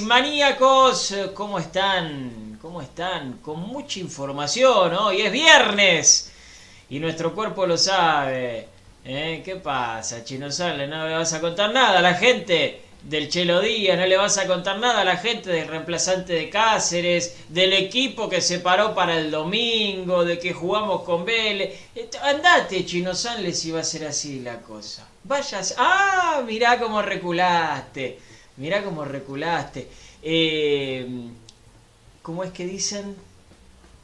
Maníacos. Eh, ¿Cómo están? ¿Cómo están? Con mucha información. Hoy es viernes y nuestro cuerpo lo sabe. ¿Eh? ¿Qué pasa, Chino Sale? No le vas a contar nada a la gente del Chelo Díaz, no le vas a contar nada a la gente del reemplazante de Cáceres, del equipo que se paró para el domingo, de que jugamos con Vélez. Andate, Chino Sanle, si va a ser así la cosa. Vayas. ¡Ah! Mirá cómo reculaste. Mirá cómo reculaste. Eh, ¿Cómo es que dicen?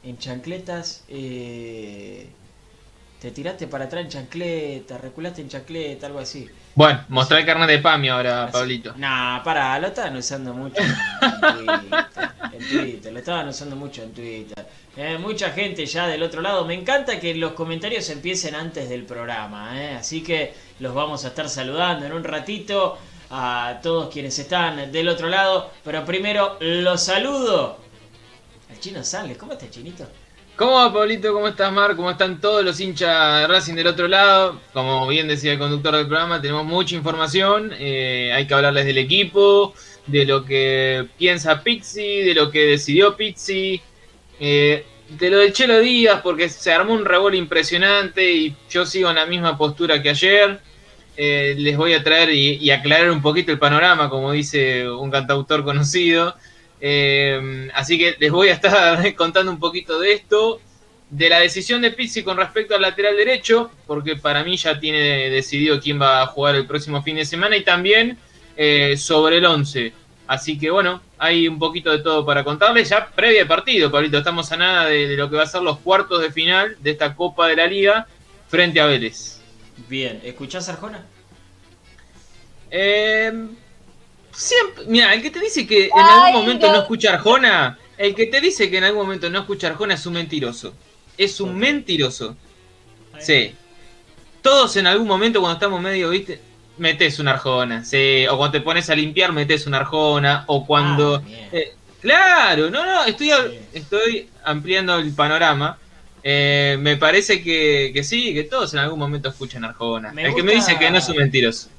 En chancletas. Eh, te tiraste para atrás en chancleta, reculaste en chancleta, algo así. Bueno, mostrá el carnet de PAMI ahora, Pablito. Nah, pará, lo estaban usando mucho en Twitter. En Twitter, lo estaban usando mucho en Twitter. Eh, mucha gente ya del otro lado. Me encanta que los comentarios empiecen antes del programa. eh, Así que los vamos a estar saludando en un ratito a todos quienes están del otro lado. Pero primero los saludo. El chino Sales, ¿cómo está Chinito? ¿Cómo va, Pablito? ¿Cómo estás, Mar? ¿Cómo están todos los hinchas de Racing del otro lado? Como bien decía el conductor del programa, tenemos mucha información. eh, hay que hablarles del equipo, de lo que piensa Pizzi, de lo que decidió Pizzi, eh, de lo del Chelo Díaz, porque se armó un revuelo impresionante y yo sigo en la misma postura que ayer. Eh, les voy a traer y, aclarar un poquito el panorama, como dice un cantautor conocido. Eh, así que les voy a estar contando un poquito de esto, de la decisión de Pizzi con respecto al lateral derecho, porque para mí ya tiene decidido quién va a jugar el próximo fin de semana, y también eh, sobre el 11. Así que bueno, hay un poquito de todo para contarles. Ya previa partido, Pablito, estamos a nada de, de lo que va a ser los cuartos de final de esta Copa de la Liga frente a Vélez. Bien, ¿escuchás Arjona? Eh, siempre, mira, el que te dice que en Ay, algún momento no. no escucha Arjona, el que te dice que en algún momento no escucha Arjona es un mentiroso. Es un mentiroso. Sí. Todos en algún momento cuando estamos medio, viste, metes una Arjona. Sí. O cuando te pones a limpiar, metes una Arjona. O cuando. Ah. Eh, claro, no, no, estoy, Sí. estoy ampliando el panorama. Eh, me parece que, que sí, que todos en algún momento escuchan Arjona. Me el que me dice que no es un mentiroso.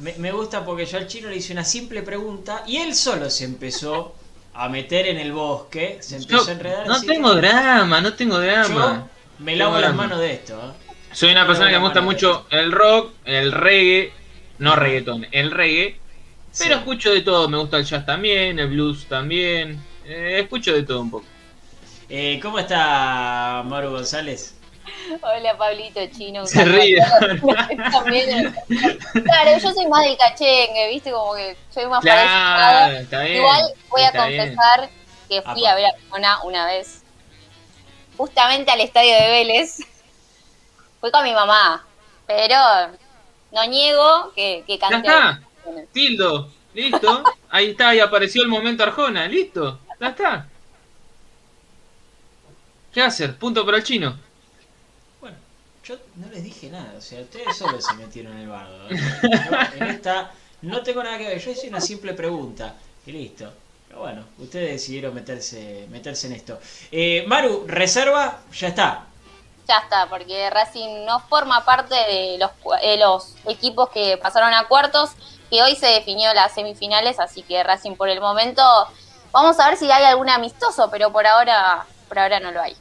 Me, me gusta porque yo al chino le hice una simple pregunta y él solo se empezó a meter en el bosque, se empezó Yo a enredar. no que tengo drama, no tengo drama. Yo me lavo las manos de esto. ¿eh? Soy una persona que me gusta mucho el rock, el reggae, no reggaetón, el reggae. Pero Sí. escucho de todo, me gusta el jazz también, el blues también. eh, escucho de todo un poco. Eh, ¿Cómo está Maru González? Hola Pablito Chino. Se ríe. También. Claro, yo soy más del cachengue, viste, como que soy más Claro, está bien. Igual voy a bien. confesar que fui Apa. a ver a Arjona una vez, justamente al estadio de Vélez. Fui con mi mamá, pero no niego que, que Ya está, Tildo. Listo. Ahí está, ahí apareció el momento Arjona. Listo. Ya está. ¿Qué hacer? Punto para el chino. Bueno, yo no les dije nada, o sea, ustedes solo se metieron en el bardo. ¿eh? Yo en esta no tengo nada que ver, yo hice una simple pregunta y listo. Pero bueno, ustedes decidieron meterse, meterse en esto. Eh, Maru, reserva, ya está. Ya está, porque Racing no forma parte de los, eh, los equipos que pasaron a cuartos, que hoy se definió las semifinales, así que Racing por el momento, vamos a ver si hay algún amistoso, pero por ahora, por ahora no lo hay.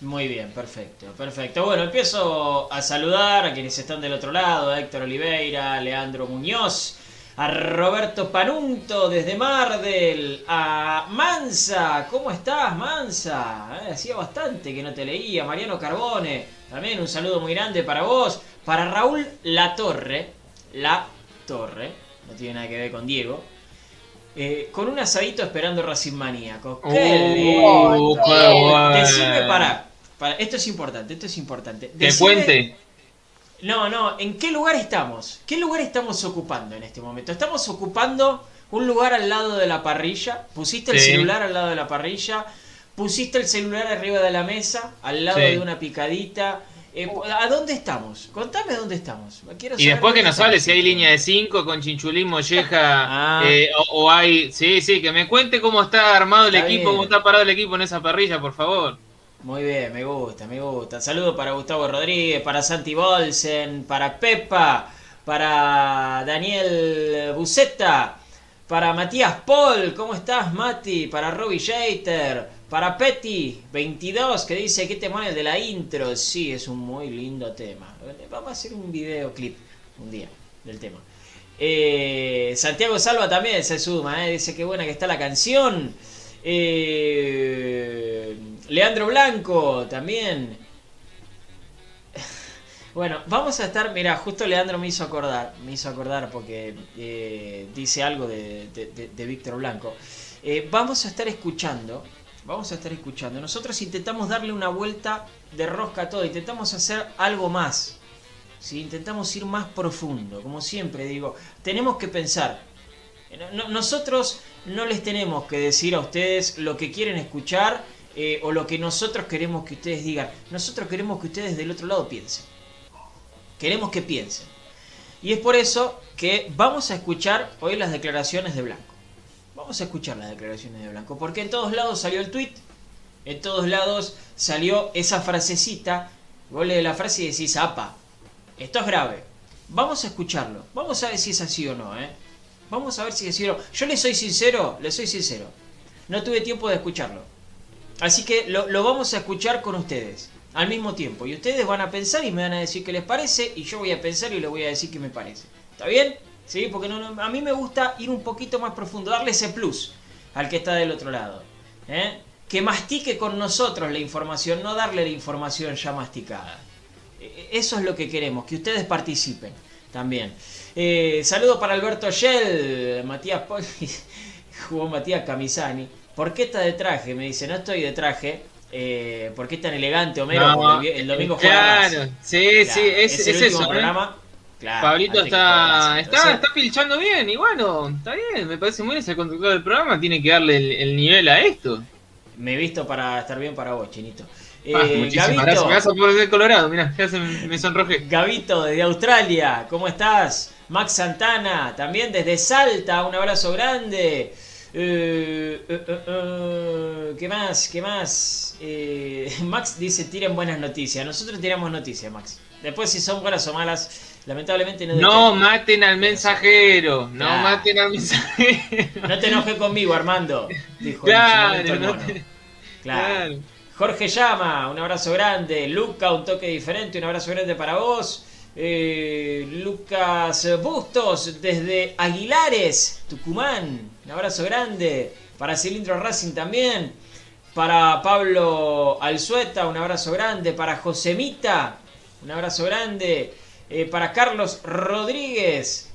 Muy bien, perfecto, perfecto. Bueno, empiezo a saludar a quienes están del otro lado, a Héctor Oliveira, a Leandro Muñoz, a Roberto Panunto desde Mardel, a Mansa, ¿cómo estás Mansa? Eh, hacía bastante que no te leía, Mariano Carbone, también un saludo muy grande para vos, para Raúl La Torre, La Torre, no tiene nada que ver con Diego, eh, con un asadito esperando Racing Maníaco. ¡Qué Oh, lindo! qué bueno. Decime, para, para, esto es importante, esto es importante. Decime- puente. No, no, ¿en qué lugar estamos? ¿Qué lugar estamos ocupando en este momento? Estamos ocupando un lugar al lado de la parrilla. Pusiste el Sí. celular al lado de la parrilla. Pusiste el celular arriba de la mesa, al lado Sí. de una picadita. Eh, ¿A dónde estamos? Contame dónde estamos. Quiero Y después que nos hable si hay línea de 5 con Chinchulín, Molleja, Ah. eh, o, o hay... Sí, sí, que me cuente cómo está armado el Está equipo, bien. cómo está parado el equipo en esa parrilla, por favor. Muy bien, me gusta, me gusta. Saludos para Gustavo Rodríguez, para Santi Bolsen, para Pepa, para Daniel Buceta, para Matías Paul, ¿cómo estás Mati? Para Robbie Jeter, para Petty 22 que dice que tema el de la intro. Sí, es un muy lindo tema. Vamos a hacer un videoclip un día del tema. Eh, Santiago Salva también se suma, eh, dice que buena que está la canción. Eh, Leandro Blanco también. Bueno, vamos a estar, mira, justo Leandro me hizo acordar, me hizo acordar porque eh, dice algo de, de- Víctor Blanco. Eh, vamos a estar escuchando, vamos a estar escuchando. Nosotros intentamos darle una vuelta de rosca a todo, intentamos hacer algo más. ¿sí? Intentamos ir más profundo, como siempre digo, tenemos que pensar. No- no- nosotros no les tenemos que decir a ustedes lo que quieren escuchar eh, o lo que nosotros queremos que ustedes digan. Nosotros queremos que ustedes del otro lado piensen. Queremos que piensen. Y es por eso que vamos a escuchar hoy las declaraciones de Blanco. Vamos a escuchar las declaraciones de Blanco, porque en todos lados salió el tweet, en todos lados salió esa frasecita, vos lees la frase y decís, apa, esto es grave. Vamos a escucharlo, vamos a ver si es así o no, ¿eh? Vamos a ver si es así o no. Yo le soy sincero, le soy sincero. No tuve tiempo de escucharlo. Así que lo, vamos a escuchar con ustedes al mismo tiempo. Y ustedes van a pensar y me van a decir qué les parece. Y yo voy a pensar y les voy a decir qué me parece. ¿Está bien? Sí, porque no, a mí me gusta ir un poquito más profundo, darle ese plus al que está del otro lado. ¿eh? Que mastique con nosotros la información, no darle la información ya masticada. Eh, Eso es lo que queremos, que ustedes participen también. Eh, para Alberto Shell, Matías Pol- jugó Matías Camisani. ¿Por qué está de traje? Me dice, no estoy de traje. Eh, ¿Por qué tan elegante, Homero? No, Porque el, domingo juega Claro, sí, Claro, sí, es, el es último eso. ¿eh? programa. Claro, Pablito está, está, Entonces, está pilchando bien y bueno, está bien, me parece muy bien, es el conductor del programa, tiene que darle el, el nivel a esto. Me he visto para estar bien para vos, Chinito. Eh, Ah, muchísimas gracias, me vas a poner Colorado, mirá, ya se me, me sonrojé. Gabito desde Australia, ¿cómo estás? Max Santana, también desde Salta, un abrazo grande. Eh, eh, eh, ¿Qué más? ¿Qué más? Eh, Max dice tiren buenas noticias. Nosotros tiramos noticias, Max. Después si son buenas o malas, lamentablemente no... No maten al mensajero, no maten al mensajero. No te enojes conmigo, Armando. Dijo Claro, en su momento el no mono. te- Claro. Claro. Jorge Llama, un abrazo grande. Luca, un toque diferente, un abrazo grande para vos. Eh, Lucas Bustos, desde Aguilares, Tucumán, un abrazo grande. Para Cilindro Racing también. Para Pablo Alzueta, un abrazo grande. Para Josemita, un abrazo grande. Eh, para Carlos Rodríguez,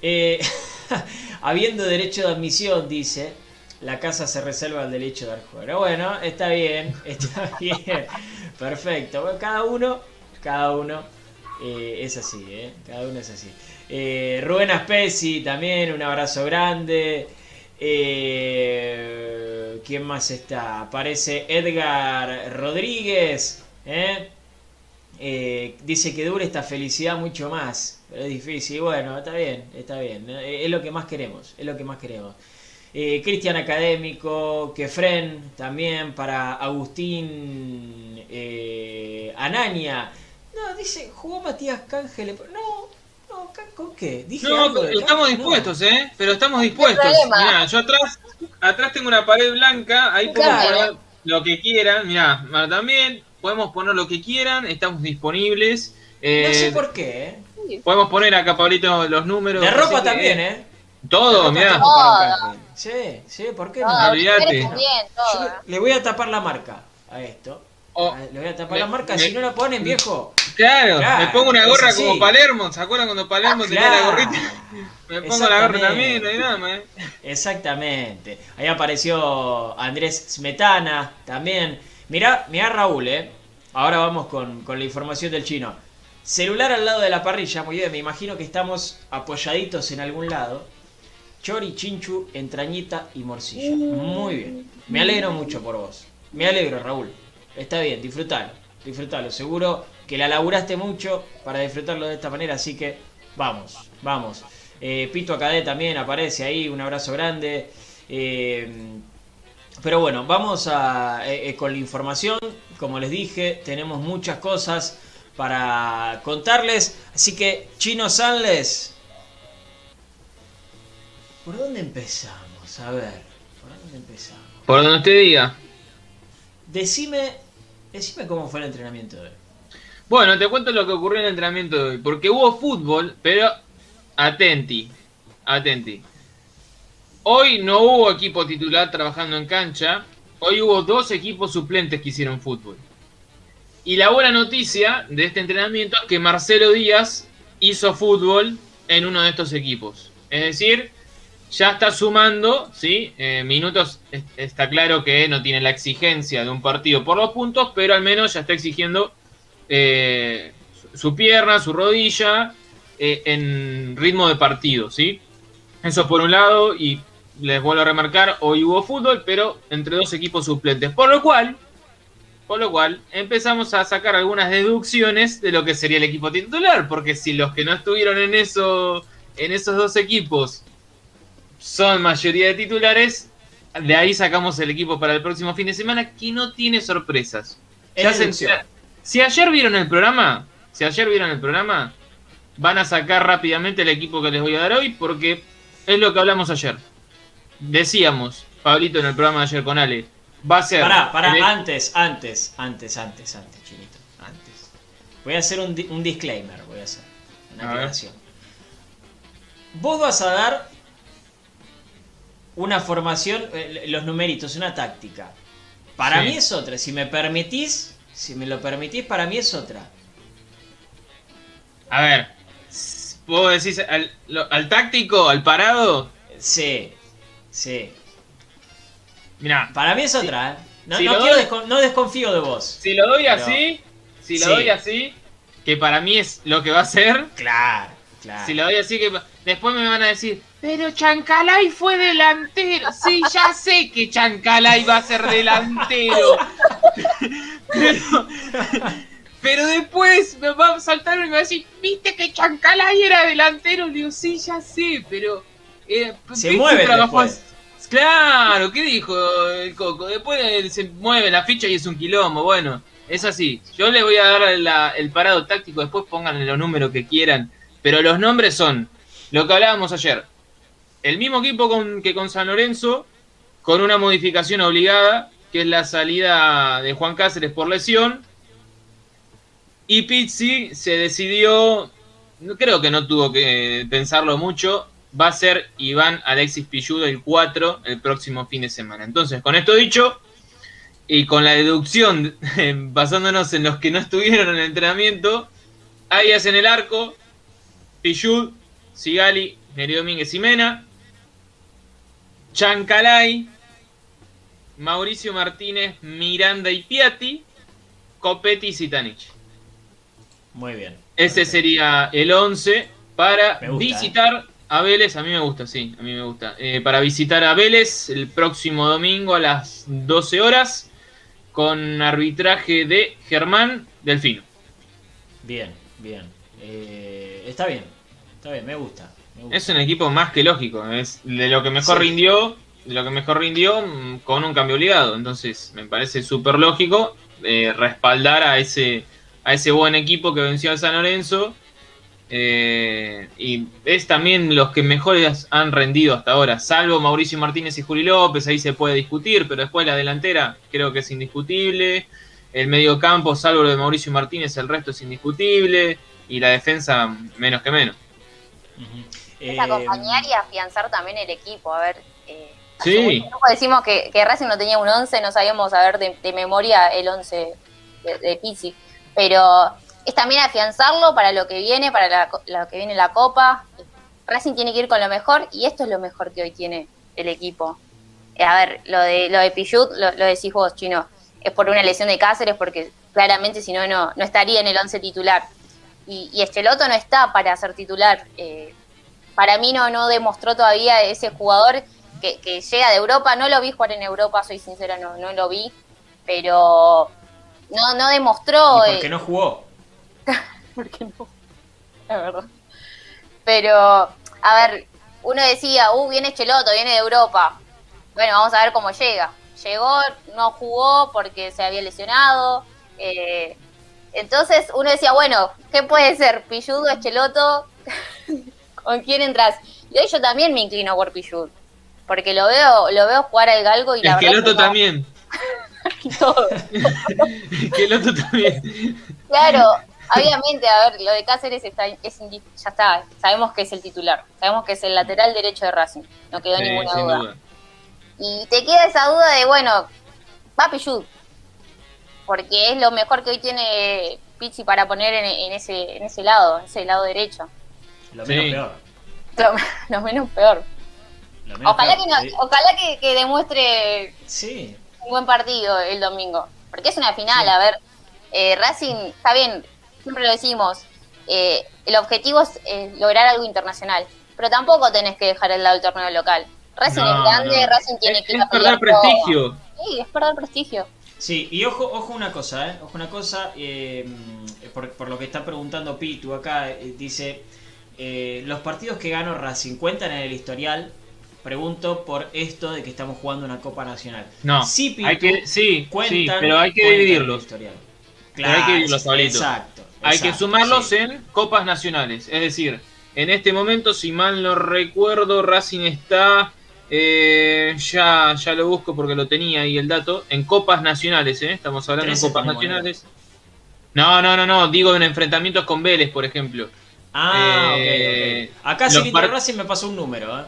eh, habiendo derecho de admisión, dice, la casa se reserva el derecho de dar juego. Bueno, está bien, está bien, perfecto. Cada uno, cada uno eh, es así, ¿eh? cada uno es así. Eh, Rubén Aspesi también, un abrazo grande. Eh, ¿Quién más está? Aparece Edgar Rodríguez. dice que dure esta felicidad mucho más. Pero es difícil. Bueno, está bien, está bien. Es lo que más queremos. Es lo que más queremos. Cristian Académico, Kefren también para Agustín Anania. No, dice, jugó Matías Cángel. No, no, ¿con qué? Dije No, algo estamos dispuestos, ¿eh? Pero estamos dispuestos. problema. Mirá, yo atrás, atrás tengo una pared blanca, ahí podemos Claro. poner lo que quieran. Mirá, también, podemos poner lo que quieran, estamos disponibles. No, Eh, no sé por qué, ¿eh? Podemos poner acá, Pablito, los números. De ropa que, también, ¿eh? Todo, mirá. Todo. Sí, sí, ¿por qué No, no? Olvídate. Yo le voy a tapar la marca a esto. Ah, Le voy a tapar me- la marca, me- si no la ponen, viejo. claro, Claro, me pongo una gorra como Palermo. ¿Se acuerdan cuando Palermo tenía la Claro. gorrita? Me pongo la gorra también, no hay nada más. ¿eh? Exactamente. Ahí apareció Andrés Smetana también. Mirá, mirá Raúl, ¿eh? Ahora vamos con, con la información del chino. Celular al lado de la parrilla, muy bien, me imagino que estamos apoyaditos en algún lado. Chori, chinchu, entrañita y morcilla. Muy bien. Me alegro mucho por vos. Me alegro, Raúl. Está bien, disfrutalo. Disfrutalo. Seguro que la laburaste mucho para disfrutarlo de esta manera, así que vamos, vamos. Eh, Pito Acadé también aparece ahí, un abrazo grande. Eh, pero bueno, vamos a, eh, eh, con la información. Como les dije, tenemos muchas cosas para contarles. Así que, Chino Sanles, ¿por dónde empezamos? A ver, ¿por dónde empezamos? Por donde usted diga. Decime, decime cómo fue el entrenamiento de hoy. Bueno, te cuento lo que ocurrió en el entrenamiento de hoy. Porque hubo fútbol, pero atenti, atenti. Hoy no hubo equipo titular trabajando en cancha. Hoy hubo dos equipos suplentes que hicieron fútbol. Y la buena noticia de este entrenamiento es que Marcelo Díaz hizo fútbol en uno de estos equipos. Es decir, ya está sumando, ¿sí? Eh, minutos, es- está claro que no tiene la exigencia de un partido por los puntos, pero al menos ya está exigiendo eh, su- su pierna, su rodilla, eh, en ritmo de partido, ¿sí? Eso por un lado, y les vuelvo a remarcar, hoy hubo fútbol, pero entre dos equipos suplentes. Por lo cual, por lo cual, empezamos a sacar algunas deducciones de lo que sería el equipo titular, porque si los que no estuvieron en eso, en esos dos equipos son mayoría de titulares, de ahí sacamos el equipo para el próximo fin de semana, que no tiene sorpresas. Ya se si ayer vieron el programa, si ayer vieron el programa, van a sacar rápidamente el equipo que les voy a dar hoy porque es lo que hablamos ayer. Decíamos, Pablito en el programa de ayer con Ale, va a ser... Pará, pará, el- antes, antes, antes, antes, antes, chinito, antes. Voy a hacer un, di- un disclaimer, voy a hacer. Una A ver. aclaración. Vos vas a dar una formación, eh, los numeritos, una táctica. Para Sí. mí es otra. Si me permitís, si me lo permitís, para mí es otra. A ver, vos decís al, lo- al táctico, al parado, Sí, sí. mira, Para mí es otra, ¿eh? No, Si no lo quiero doy- descon- no desconfío de vos. si lo doy Pero- así, si lo Sí. doy así, que para mí es lo que va a ser, Claro, claro. Si lo doy así que después me van a decir, pero Chancalay fue delantero. Sí, ya sé que Chancalay va a ser delantero. pero, pero después me va a saltar y me va a decir, viste que Chancalay era delantero. Le digo, sí, ya sé, pero... eh, Se mueve trabajó después. así". Claro, ¿qué dijo el Coco? Después se mueve la ficha y es un quilombo. Bueno, es así. Yo le voy a dar la- el parado táctico, después pónganle los números que quieran. Pero los nombres son lo que hablábamos ayer. El mismo equipo con, que con San Lorenzo, con una modificación obligada, que es la salida de Juan Cáceres por lesión. Y Pizzi se decidió, creo que no tuvo que pensarlo mucho, va a ser Iván Alexis Pilludo el 4 el próximo fin de semana. Entonces, con esto dicho, y con la deducción, basándonos en los que no estuvieron en el entrenamiento, Arias en el arco, Pichud, Sigali, Neri Domínguez y Mena, Chancalay, Mauricio Martínez, Miranda y Piatti, Copetti y Zitanich. Muy bien. Ese sería el 11 para ¿eh? visitar a Vélez. A mí me gusta, sí, a mí me gusta. Eh, para visitar a Vélez el próximo domingo a las 12 horas con arbitraje de Germán Delfino. Bien, bien. Eh, está bien, está bien, me gusta. me gusta. Es un equipo más que lógico, es de lo que mejor Sí. rindió, de lo que mejor rindió mm, con un cambio obligado. Entonces, me parece súper lógico eh, respaldar a ese, a ese buen equipo que venció a San Lorenzo. eh, y es también los que mejores han rendido hasta ahora, salvo Mauricio Martínez y Juli López, ahí se puede discutir, pero después la delantera creo que es indiscutible. El medio campo, salvo lo de Mauricio Martínez, el resto es indiscutible. Y la defensa, menos que menos. Es Eh, acompañar y afianzar también el equipo. A ver, eh, Sí. decimos que, que Racing no tenía un 11, no sabíamos a ver de, de memoria el 11 de, de Pizzi. Pero es también afianzarlo para lo que viene, para la lo que viene la Copa. Racing tiene que ir con lo mejor y esto es lo mejor que hoy tiene el equipo. Eh, A ver, lo de lo de Pichut, lo, lo decís vos, Chino, es por una lesión de Cáceres, porque claramente si no, no no estaría en el 11 titular. Y, y no está para ser titular. Eh, para mí no, no demostró todavía ese jugador que, que llega de Europa. No lo vi jugar en Europa, soy sincera, no, no lo vi. Pero no, no demostró. ¿y por qué eh, no jugó? ¿Por qué no? La verdad. Pero, a ver, uno decía, uh, viene Cheloto, viene de Europa. Bueno, vamos a ver cómo llega. Llegó, no jugó porque se había lesionado. eh, entonces uno decía, bueno, ¿qué puede ser? ¿Pilludo, Cheloto? ¿Con quién entras? Y hoy yo también me inclino por Pillud. Porque lo veo, lo veo jugar al galgo y la verdad Esqueloto que no- también. todo. Esqueloto también. Claro, obviamente, a ver, lo de Cáceres está, es ya está, sabemos que es el titular, sabemos que es el lateral derecho de Racing, no quedó Sí, ninguna duda. duda. Y te queda esa duda de, bueno, va Pichud, porque es lo mejor que hoy tiene Pizzi para poner en, en ese, en ese lado, en ese lado derecho. Lo Sí. menos peor. Lo, lo menos peor. Lo menos Ojalá peor. que, no- ojalá que, que demuestre Sí, un buen partido el domingo. Porque es una final, a ver, eh, Racing, está bien, siempre lo decimos, eh, el objetivo es eh, lograr algo internacional, pero tampoco tenés que dejar el lado el torneo local. Racing No, es grande, no. Racing tiene Es, que es perder todo. prestigio. Sí, es perder prestigio. Sí, y ojo, ojo una cosa, ¿eh? Ojo una cosa, eh, por, por lo que está preguntando Pitu acá, eh, dice, eh, los partidos que ganó Racing cuentan en el historial, pregunto por esto de que estamos jugando una Copa Nacional. No, Sí, Pitu, hay que, sí, sí, cuentan, pero hay que en el dividirlos. historial. Pero hay que dividirlos, Pablito. exacto. Hay que sumarlos sí. en copas nacionales. Es decir, en este momento, si mal no recuerdo, Racing está. Eh, ya, ya lo busco porque lo tenía ahí el dato. En copas nacionales, ¿eh? Estamos hablando de 13 copas nacionales. No, no, no, no. Digo en enfrentamientos con Vélez, por ejemplo. Ah, ok, Eh, ok. Acá los Cirito par- Racing me pasó un número, ¿eh?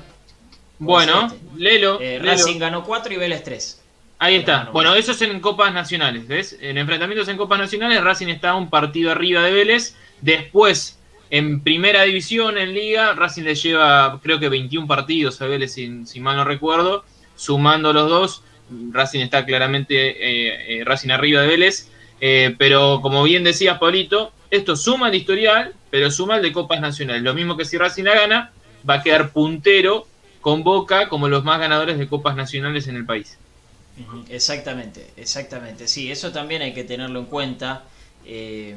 Bueno, este. Eh, léelo. Racing ganó 4 y Vélez 3. Ahí está. Bueno, eso es en copas nacionales, ¿ves? En enfrentamientos en copas nacionales, Racing está un partido arriba de Vélez. Después, en primera división, en liga, Racing le lleva, creo que 21 partidos a Vélez, si, mal no recuerdo. Sumando los dos, Racing está claramente eh, eh, Racing arriba de Vélez. Eh, pero como bien decías, Pablito, esto suma el historial, pero suma el de copas nacionales. Lo mismo que si Racing la gana, va a quedar puntero con Boca como los más ganadores de copas nacionales en el país. Exactamente, exactamente. Sí, eso también hay que tenerlo en cuenta. eh,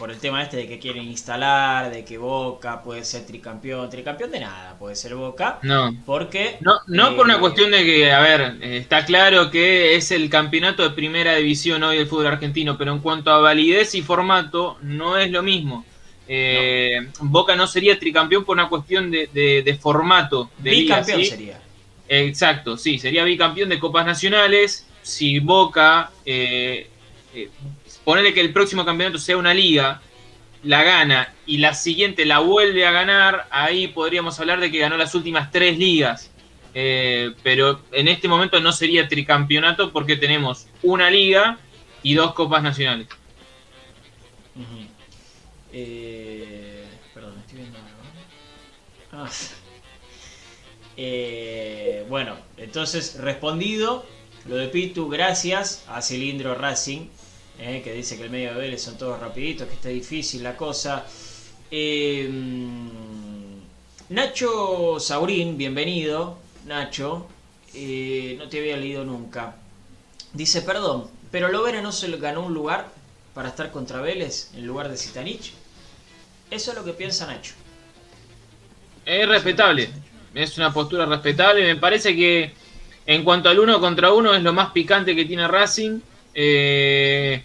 por el tema este de que quieren instalar, de que Boca puede ser tricampeón. Tricampeón de nada, puede ser Boca. No, Porque. No, no por eh, una cuestión de que, a ver, eh, está claro que es el campeonato de primera división hoy del fútbol argentino, pero en cuanto a validez y formato, no es lo mismo. Eh, Boca no sería tricampeón por una cuestión de, de- de formato de liga, Bicampeón ¿sí? sería. Exacto, sí, sería bicampeón de copas nacionales. Si Boca, eh, ponele que el próximo campeonato sea una liga, la gana y la siguiente la vuelve a ganar, ahí podríamos hablar de que ganó las últimas tres ligas. Eh, pero en este momento no sería tricampeonato porque tenemos una liga y dos copas nacionales. Eh, perdón, estoy viendo algo. Ah. Eh, bueno, entonces respondido lo de Pitu, gracias a Cilindro Racing, eh, que dice que el medio de Vélez son todos rapiditos, que está difícil la cosa. Eh, Nacho Saurín, bienvenido. Nacho, eh, no te había leído nunca. Dice, perdón, pero Lovera no se ganó un lugar para estar contra Vélez en lugar de Zitanich. Eso es lo que piensa Nacho. Es respetable. Es una postura respetable. Me parece que en cuanto al uno contra uno es lo más picante que tiene Racing. Eh,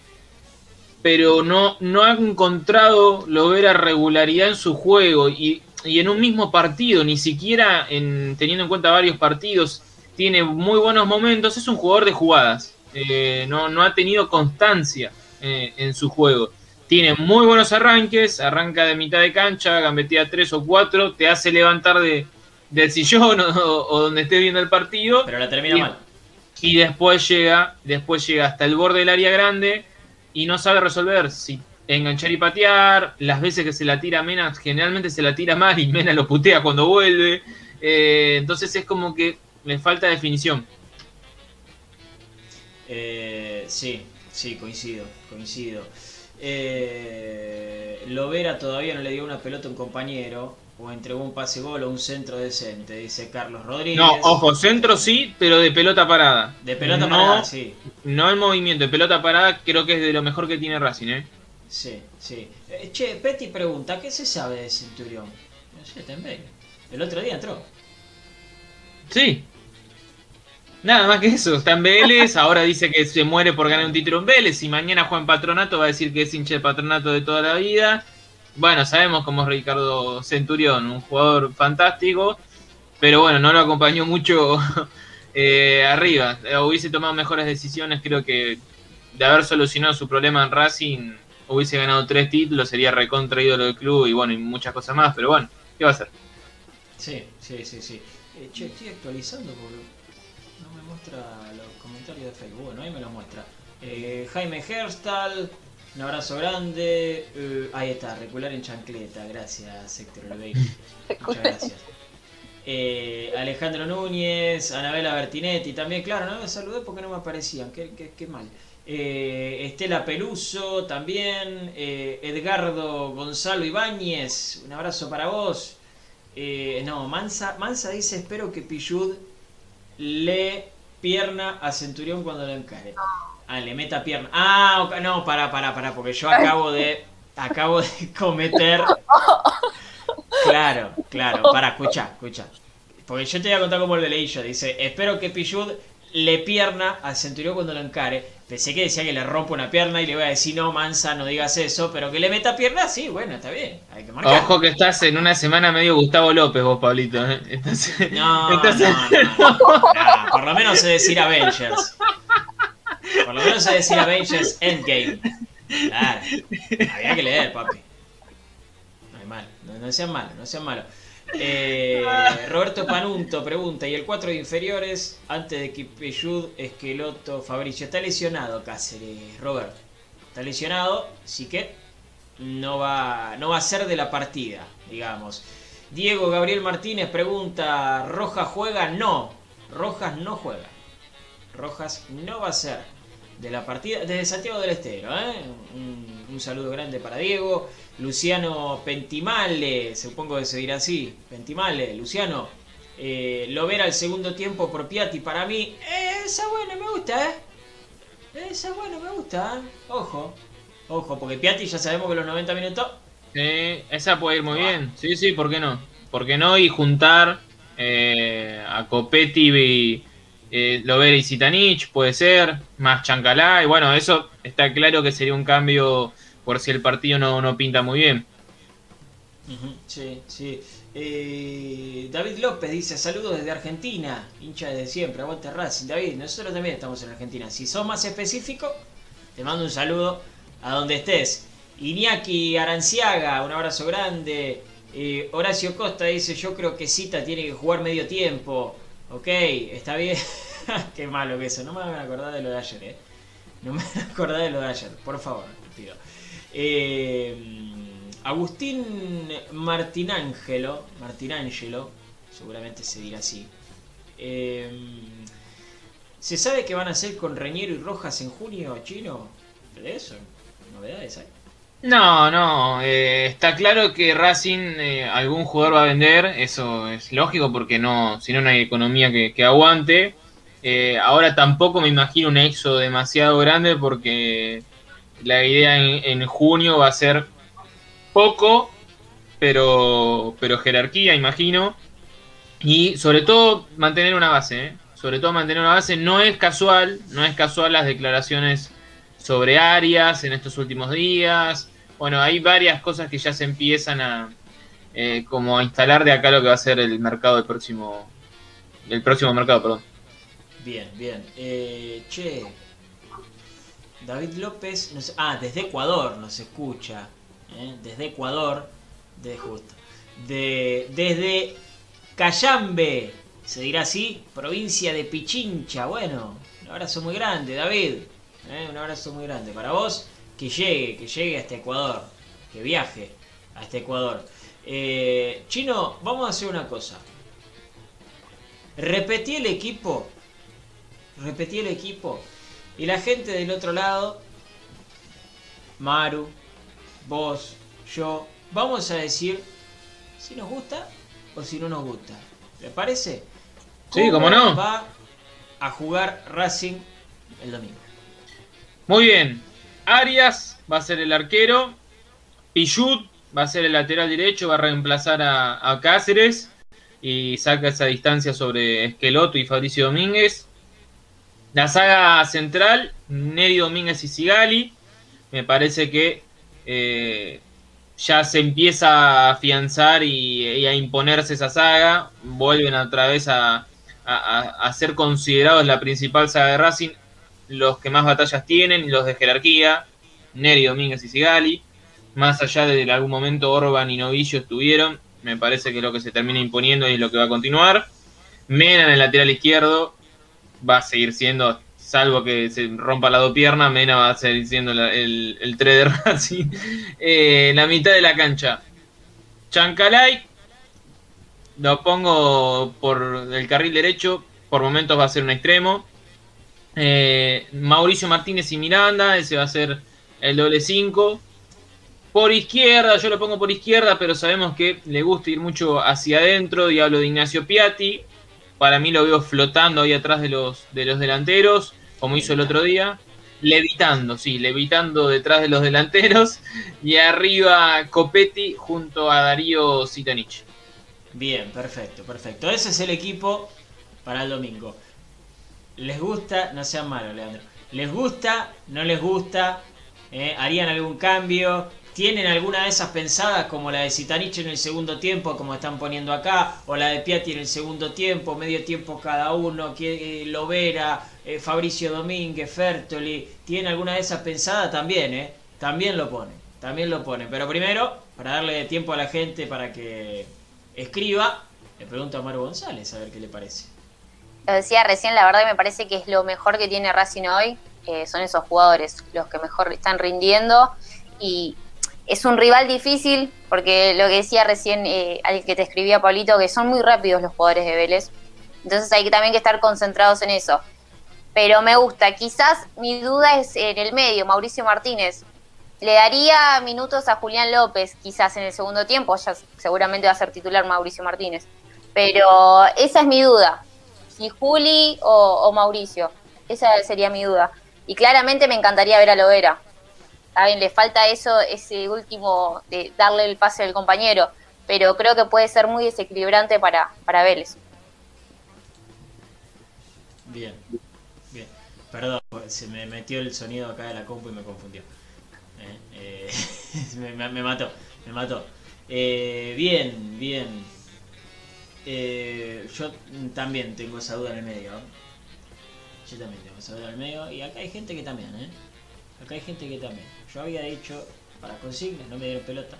pero no, no ha encontrado Lovera regularidad en su juego. Y, y en un mismo partido, ni siquiera en, teniendo en cuenta varios partidos, tiene muy buenos momentos. Es un jugador de jugadas. Eh, no, no ha tenido constancia eh, en su juego. Tiene muy buenos arranques, arranca de mitad de cancha, gambetea tres o cuatro, te hace levantar de, del sillón o, o donde estés viendo el partido. Pero la termina Y- mal. Y después llega, después llega hasta el borde del área grande y no sabe resolver si enganchar y patear. Las veces que se la tira Mena, generalmente se la tira mal y Mena lo putea cuando vuelve. Eh, entonces es como que le falta definición. Eh, sí, sí, coincido, coincido. Eh, Lovera todavía no le dio una pelota a un compañero o entregó un pase gol o un centro decente, dice Carlos Rodríguez. No, ojo, centro sí, pero de pelota parada. De pelota no, parada, sí. No el movimiento, de pelota parada creo que es de lo mejor que tiene Racing, ¿eh? Sí, sí. Eh, che, Petty pregunta, ¿qué se sabe de Centurión? No sé, está en Vélez. El otro día entró. Sí. Nada más que eso, está en Vélez, ahora dice que se muere por ganar un título en Vélez, y mañana juega en Patronato va a decir que es hincha de Patronato de toda la vida. Bueno, sabemos cómo es Ricardo Centurión, un jugador fantástico, pero bueno, no lo acompañó mucho eh, arriba. Hubiese tomado mejores decisiones, creo que de haber solucionado su problema en Racing, hubiese ganado tres títulos, sería recontra ídolo del club y bueno, y muchas cosas más, pero bueno, ¿qué va a hacer? Sí, sí, sí, sí. Eh, che, estoy actualizando porque no me muestra los comentarios de Facebook. Bueno, ahí me los muestra. Eh, Jaime Herstal, un abrazo grande. Eh, ahí está, recular en chancleta. Gracias, Héctor Oliveira. Muchas gracias. Eh, Alejandro Núñez, Anabela Bertinetti también, claro, no me saludé porque no me aparecían, qué, qué- qué mal. Eh, Estela Peluso también, Edgardo Gonzalo Ibáñez, un abrazo para vos. No, Mansa, Mansa dice, espero que Pillud le pierna a Centurión cuando lo encare. Ah, le meta pierna. Ah, no, para, para, para, porque yo acabo de, acabo de cometer... Claro, claro, para, escucha, escucha. Porque yo te voy a contar cómo lo leí yo. Dice, espero que Pillud le pierna al Centurión cuando lo encare. Pensé que decía que le rompa una pierna y le voy a decir, no, Mansa, no digas eso, pero que le meta pierna, sí, bueno, está bien. Hay que marcar. Ojo que estás en una semana medio Gustavo López vos, Pablito. ¿eh? Estás- No, estás- no, no, no, por lo menos sé decir Avengers. Por lo menos sé decir Avengers Endgame. Claro, había que leer, papi. No hay mal, no, no sean malos, no sean malos. Eh, Roberto Panunto pregunta, ¿y el 4 de inferiores antes de que Peyud, Esqueloto, Fabricio? Está lesionado Cáceres, Roberto. Está lesionado, así que no va, no va a ser de la partida, digamos. Diego Gabriel Martínez pregunta, ¿Rojas juega? No, Rojas no juega. Rojas no va a ser de la partida desde Santiago del Estero. ¿eh? Un, un saludo grande para Diego. Luciano Pentimale, supongo que se dirá así. Pentimale, Luciano. Eh, lo verá al segundo tiempo por Piatti. Para mí, eh, esa buena me gusta, ¿eh? Esa buena me gusta, ¿eh? Ojo. Ojo, porque Piatti ya sabemos que los 90 minutos Sí, esa puede ir muy bien. Sí, sí, ¿por qué no? ¿Por qué no? Y juntar eh, a Copetti y eh, y Zitanich, puede ser, más Chancalá. Y bueno, eso está claro que sería un cambio por si el partido no, no pinta muy bien. Sí, sí. Eh, David López dice saludos desde Argentina, hincha desde siempre, aguante Racing. David, nosotros también estamos en Argentina. Si sos más específico, te mando un saludo a donde estés. Iñaki Aranciaga, un abrazo grande. Eh, Horacio Costa dice yo creo que Cita tiene que jugar medio tiempo. Ok, está bien. Qué malo que eso. No me van a acordar de lo de ayer, eh. No me van a acordar de lo de ayer, por favor, pido. Eh, Agustín Martinangelo, Martinangelo, seguramente se dirá así. Eh, ¿Se sabe qué van a hacer con Reñero y Rojas en junio, chino? ¿De eso? ¿Novedades hay? No, no, eh, está claro que Racing eh, algún jugador va a vender, eso es lógico porque no, si no no hay economía que, que aguante. Eh, ahora tampoco me imagino un éxodo demasiado grande porque la idea en, en junio va a ser poco, pero, pero jerarquía, imagino. Y sobre todo mantener una base, ¿eh? sobre todo mantener una base. No es casual, no es casual las declaraciones sobre Arias en estos últimos días. Bueno, hay varias cosas que ya se empiezan a eh, como a instalar de acá lo que va a ser el mercado del próximo, el próximo mercado, perdón. Bien, bien. Eh, che, David López, nos- ah, desde Ecuador nos escucha, ¿eh? desde Ecuador, de justo, de, desde Cayambe, se dirá así, provincia de Pichincha. Bueno, un abrazo muy grande, David, ¿eh? un abrazo muy grande para vos, que llegue, que llegue hasta Ecuador, que viaje hasta Ecuador. Eh, Chino, vamos a hacer una cosa. Repetí el equipo repetí el equipo y la gente del otro lado, Maru, vos, yo, vamos a decir si nos gusta o si no nos gusta. ¿Le parece? Sí, cómo no. Va a jugar Racing el domingo. Muy bien. Arias va a ser el arquero. Pichut va a ser el lateral derecho, va a reemplazar a, Cáceres y saca esa distancia sobre Esqueloto y Fabricio Domínguez. La saga central, Neri Domínguez y Sigali. Me parece que eh, ya se empieza a afianzar y, a imponerse esa saga. Vuelven otra vez a- a ser considerados la principal saga de Racing los que más batallas tienen los de jerarquía, Neri, Domínguez y Sigali. Más allá de algún momento Orban y Novillo estuvieron, me parece que es lo que se termina imponiendo y es lo que va a continuar. Mena en el lateral izquierdo va a seguir siendo, salvo que se rompa la dos piernas, Mena va a seguir siendo el, el 3 de Racing. Eh, la mitad de la cancha. Chancalay, lo pongo por el carril derecho, por momentos va a ser un extremo. Eh, Mauricio Martínez y Miranda, ese va a ser el doble 5. Por izquierda, yo lo pongo por izquierda, pero sabemos que le gusta ir mucho hacia adentro. Y hablo de Ignacio Piatti. Para mí lo veo flotando ahí atrás de los, de los delanteros, como hizo el otro día. Levitando, sí, levitando detrás de los delanteros. Y arriba Copetti junto a Darío Sitanich. Bien, perfecto, perfecto. Ese es el equipo para el domingo. ¿Les gusta? No sean malos, Leandro. ¿Les gusta? ¿No les gusta? ¿Eh? ¿Harían algún cambio? ¿Tienen alguna de esas pensadas como la de Zitanich en el segundo tiempo, como están poniendo acá? ¿O la de Piatti en el segundo tiempo, medio tiempo cada uno? eh, Lovera, eh, Fabricio Domínguez, Fertoli. ¿Tienen alguna de esas pensadas? También, ¿eh? También lo ponen. También lo ponen. Pero primero, para darle tiempo a la gente para que escriba, le pregunto a Maru González a ver qué le parece. Lo decía recién, la verdad me parece que es lo mejor que tiene Racing hoy. eh, son esos jugadores los que mejor están rindiendo. Y es un rival difícil, porque lo que decía recién eh, al que te escribía Pablito, que son muy rápidos los jugadores de Vélez. Entonces hay que también que estar concentrados en eso. Pero me gusta. Quizás mi duda es en el medio, Mauricio Martínez. Le daría minutos a Julián López, quizás en el segundo tiempo, ya seguramente va a ser titular Mauricio Martínez. Pero esa es mi duda si Juli o, Mauricio. Esa sería mi duda. Y claramente me encantaría ver a Lovera. Saben, le falta eso, ese último de darle el pase al compañero. Pero creo que puede ser muy desequilibrante para, para Vélez. Bien, bien. Perdón, se me metió el sonido acá de la compu y me confundió. Eh, eh, me- me mató, me mató. Eh, bien, bien. Eh, yo también tengo esa duda en el medio. Yo también tengo esa duda en el medio. Y acá hay gente que también, ¿eh? Acá hay gente que también. Yo había dicho para consignas, no me dieron pelota.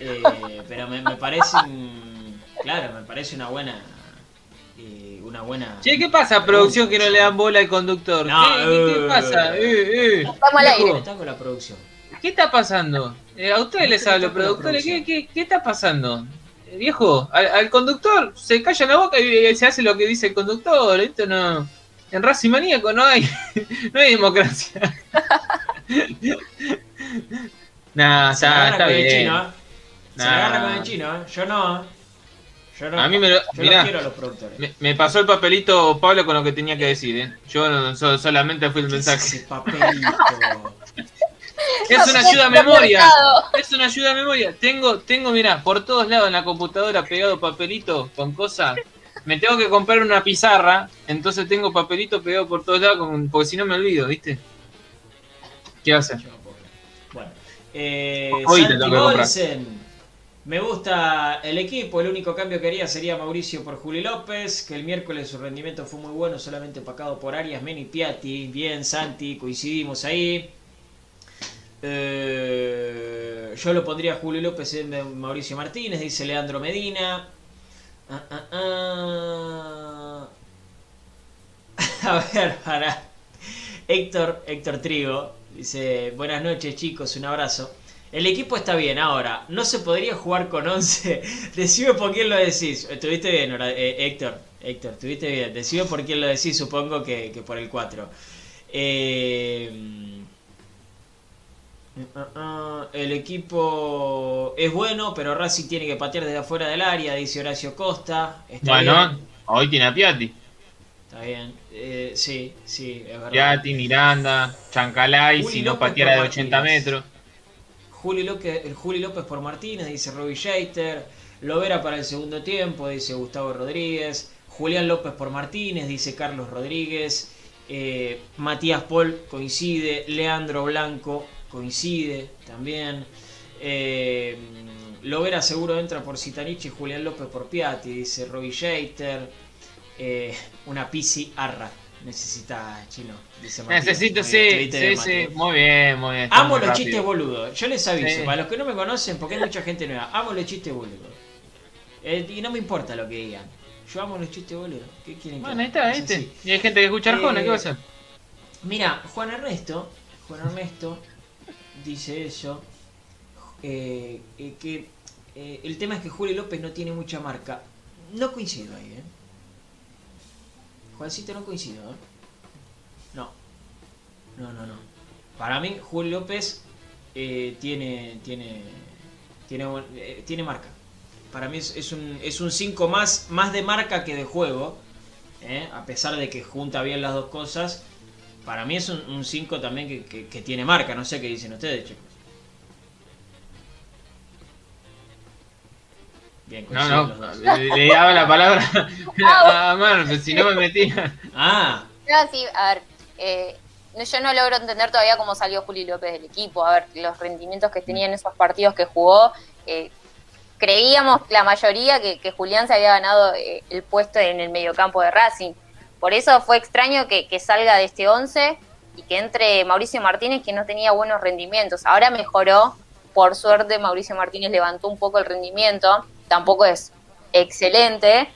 Eh, pero me, me parece, un- claro, me parece una buena, eh, una buena. Che, ¿qué pasa, producción, que no le dan bola al conductor? No, ¿Qué, eh, pasa? Eh, eh. Estamos al Viejo, aire. Está con la producción. ¿Qué está pasando? Eh, a ustedes les hablo, productores. ¿Qué, qué, qué está pasando? Viejo, al, al conductor se calla la boca y eh, se hace lo que dice el conductor. Esto no. En Racing Maníaco no hay, no hay democracia. Nah, Se está, está bien. chino, ¿eh? Se Nah. agarra con el chino, ¿eh? Yo no. ¿eh? Yo no. A mí me lo- Yo mirá. quiero a los productores. Me, me pasó el papelito Pablo con lo que tenía que decir, ¿eh? Yo no- so- solamente fui el ¿Qué es mensaje. ese papelito? Es una ayuda a memoria. Es una ayuda a memoria. Tengo, tengo, mira, por todos lados en la computadora pegado papelito con cosas. Me tengo que comprar una pizarra, entonces tengo papelito pegado por todos lados, con- porque si no me olvido, ¿viste? ¿Qué va a hacer? Bueno, eh, Hoy te Santi tengo que comprar. Olsen. Me gusta el equipo, el único cambio que haría sería Mauricio por Juli López, que el miércoles su rendimiento fue muy bueno, solamente opacado por Arias, Meni Piatti. Bien, Santi, coincidimos ahí. Eh, yo lo pondría a Juli López Mauricio Martínez, dice Leandro Medina. Ah, ah, ah. A ver, para. Héctor, Héctor Trigo dice: Buenas noches, chicos, un abrazo. El equipo está bien, ahora, ¿no se podría jugar con 11? Decime por quién lo decís. Estuviste bien, eh, Héctor. Héctor, estuviste bien. Decime por quién lo decís, supongo que, que por el 4. Eh, el equipo es bueno, pero Racing tiene que patear desde afuera del área, dice Horacio Costa. Está Bueno, bien. hoy tiene a Piatti. Está bien. Eh, sí, sí, es verdad. Piatti, Miranda, Chancalay, Juli si no pateara de por 80 Martínez. metros. Juli López, el Juli López por Martínez, dice Robbie Scheiter. Lovera para el segundo tiempo, dice Gustavo Rodríguez. Julián López por Martínez, dice Carlos Rodríguez. Eh, Matías Paul coincide. Leandro Blanco coincide también. Eh, Lovera seguro entra por Citanich y Julián López por Piatti, dice Robbie Scheiter. Eh, una Pisi Arra necesita chino, dice. Necesito, sí, sí, sí. Muy bien, muy bien. Amo muy los rápido. chistes boludos. Yo les aviso, Sí. para los que no me conocen, porque hay mucha gente nueva, amo los chistes boludos. Eh, y no me importa lo que digan. Yo amo los chistes boludos. ¿Qué quieren que Bueno, ahí está, Es ¿viste? así. Y hay gente que escucha Arjona, ¿qué va a hacer? Mira, Juan Ernesto, Juan Ernesto dice eso, eh, eh, que eh, el tema es que Julio López no tiene mucha marca. No coincido ahí, ¿eh? Juancito no coincido. No. No, no, no. Para mí, Julio López tiene, tiene, tiene, tiene marca. Para mí es, un es un 5 más, más de marca que de juego. A pesar de que junta bien las dos cosas. Para mí es un 5 también que, que- que tiene marca. No sé qué dicen ustedes, chicos. Bien, No, no, los dos. le, le daba la palabra a Mar, pues, si no me metía. Ah, No, sí, a ver, eh, yo no logro entender todavía cómo salió Juli López del equipo. A ver, los rendimientos que tenía en esos partidos que jugó. eh, creíamos la mayoría que, que Julián se había ganado eh, el puesto en el mediocampo de Racing. Por eso fue extraño que, que salga de este 11 y que entre Mauricio Martínez, que no tenía buenos rendimientos. Ahora mejoró, por suerte Mauricio Martínez levantó un poco el rendimiento. Tampoco es excelente,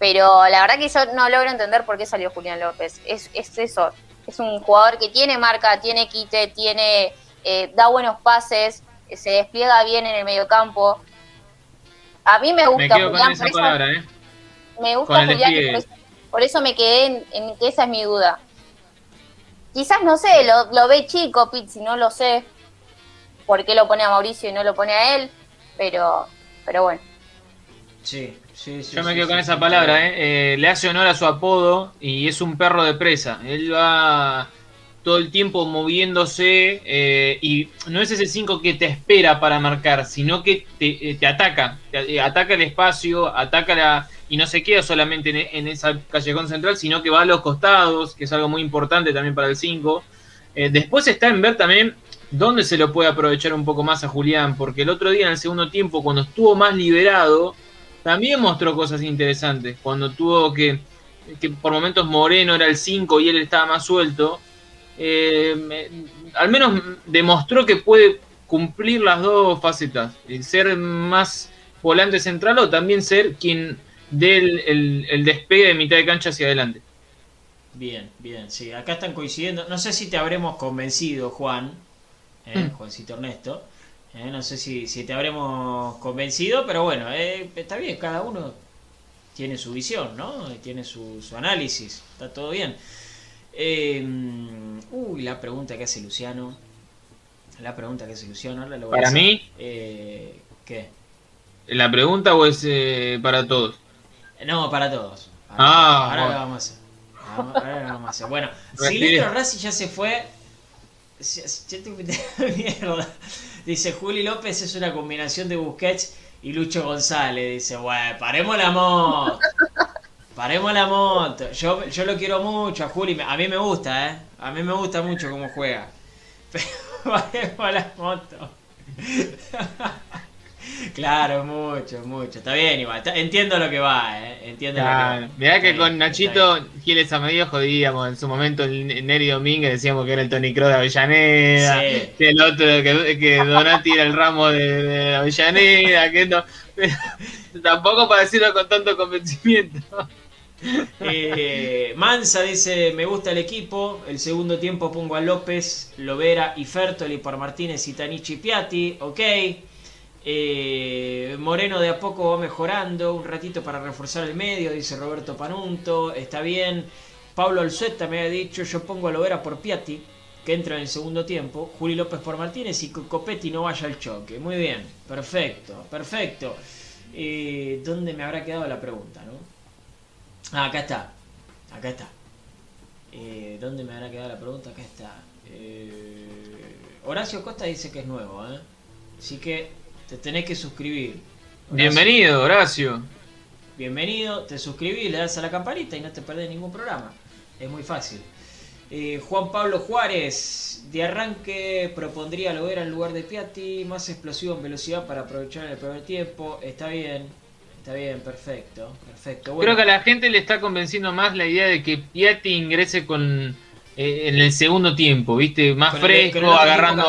pero la verdad que yo no logro entender por qué salió Julián López. Es, es eso, es un jugador que tiene marca, tiene quite, tiene, eh, da buenos pases, se despliega bien en el mediocampo. A mí me Me gusta quedo con Julián, esa por eso, palabra, ¿eh? me gusta con Julián. Por eso, me quedé en, en que esa es mi duda. Quizás, no sé, lo, lo ve chico Pizzi, no lo sé por qué lo pone a Mauricio y no lo pone a él, pero, pero bueno. sí, sí, sí. Yo me sí, quedo sí, con sí, esa sí. palabra, ¿eh? Eh, Le hace honor a su apodo y es un perro de presa. Él va todo el tiempo moviéndose eh, y no es ese 5 que te espera para marcar, sino que te, eh, ataca. Te- eh, ataca el espacio, ataca la... Y no se queda solamente en, en esa callejón central, sino que va a los costados, que es algo muy importante también para el 5. Eh, después está en ver también dónde se lo puede aprovechar un poco más a Julián, porque el otro día en el segundo tiempo, cuando estuvo más liberado, también mostró cosas interesantes. Cuando tuvo que, que por momentos Moreno era el 5 y él estaba más suelto, eh, me- al menos demostró que puede cumplir las dos facetas, el ser más volante central o también ser quien dé el, el- el despegue de mitad de cancha hacia adelante. Bien, bien, sí. Acá están coincidiendo. No sé si te habremos convencido, Juan. eh, Mm. Juancito Ernesto. eh, no sé si, si te habremos convencido, pero bueno, eh, está bien. Cada uno tiene su visión, ¿no? Tiene su, su análisis. Está todo bien. Eh, uy, la pregunta que hace Luciano. La pregunta que se ilusiona ahora lo voy Para a hacer. mí. Eh, ¿Qué? ¿La pregunta o es eh, para todos? No, para todos. Para Ah, todos. ahora bueno. lo vamos a hacer. Ahora- lo vamos a hacer. Bueno. Silvio Racing ya se fue. Mierda. Dice Juli López es una combinación de Busquets y Lucho González. Dice, bueno, paremos la moto. Paremos la moto. Yo, yo lo quiero mucho a Juli. A mí me gusta, ¿eh? A mí me gusta mucho cómo juega. Pero paremos la moto. Claro, mucho, mucho. Está bien, igual. Entiendo lo que va, ¿eh? Entiendo lo que va. Mirá que bien, con Nachito Giles a medio jodíamos en su momento el Neri Domínguez decíamos que era el Tony Kroos de Avellaneda, Sí. que el otro que, que Donati era el ramo de, de Avellaneda, que no, pero tampoco para decirlo con tanto convencimiento. Eh, Mansa dice, me gusta el equipo. El segundo tiempo pongo a López, Lovera y Fertoli por Martínez y Tanichi Piatti. Ok. Eh, Moreno de a poco va mejorando. Un ratito para reforzar el medio, dice Roberto Panunto. Está bien. Pablo Alzueta me ha dicho, yo pongo a Lovera por Piatti, que entra en el segundo tiempo. Juli López por Martínez y Copetti no vaya al choque. Muy bien. Perfecto, perfecto. Eh, ¿Dónde me habrá quedado la pregunta, no? Ah, acá está. Acá está. Eh, ¿Dónde me habrá quedado la pregunta? Acá está. Eh, Horacio Costa dice que es nuevo, ¿eh? Así que te tenés que suscribir. Horacio, Bienvenido, Horacio. Bienvenido, te suscribís, le das a la campanita y no te perdés ningún programa. Es muy fácil. Eh, Juan Pablo Juárez, de arranque propondría a Lovera en lugar de Piatti, más explosivo en velocidad para aprovechar el primer tiempo. Está bien, está bien, perfecto, perfecto. Bueno, Creo que a la gente le está convenciendo más la idea de que Piatti ingrese con eh, en el segundo tiempo, ¿viste? Más Con el- fresco, con el otro agarrando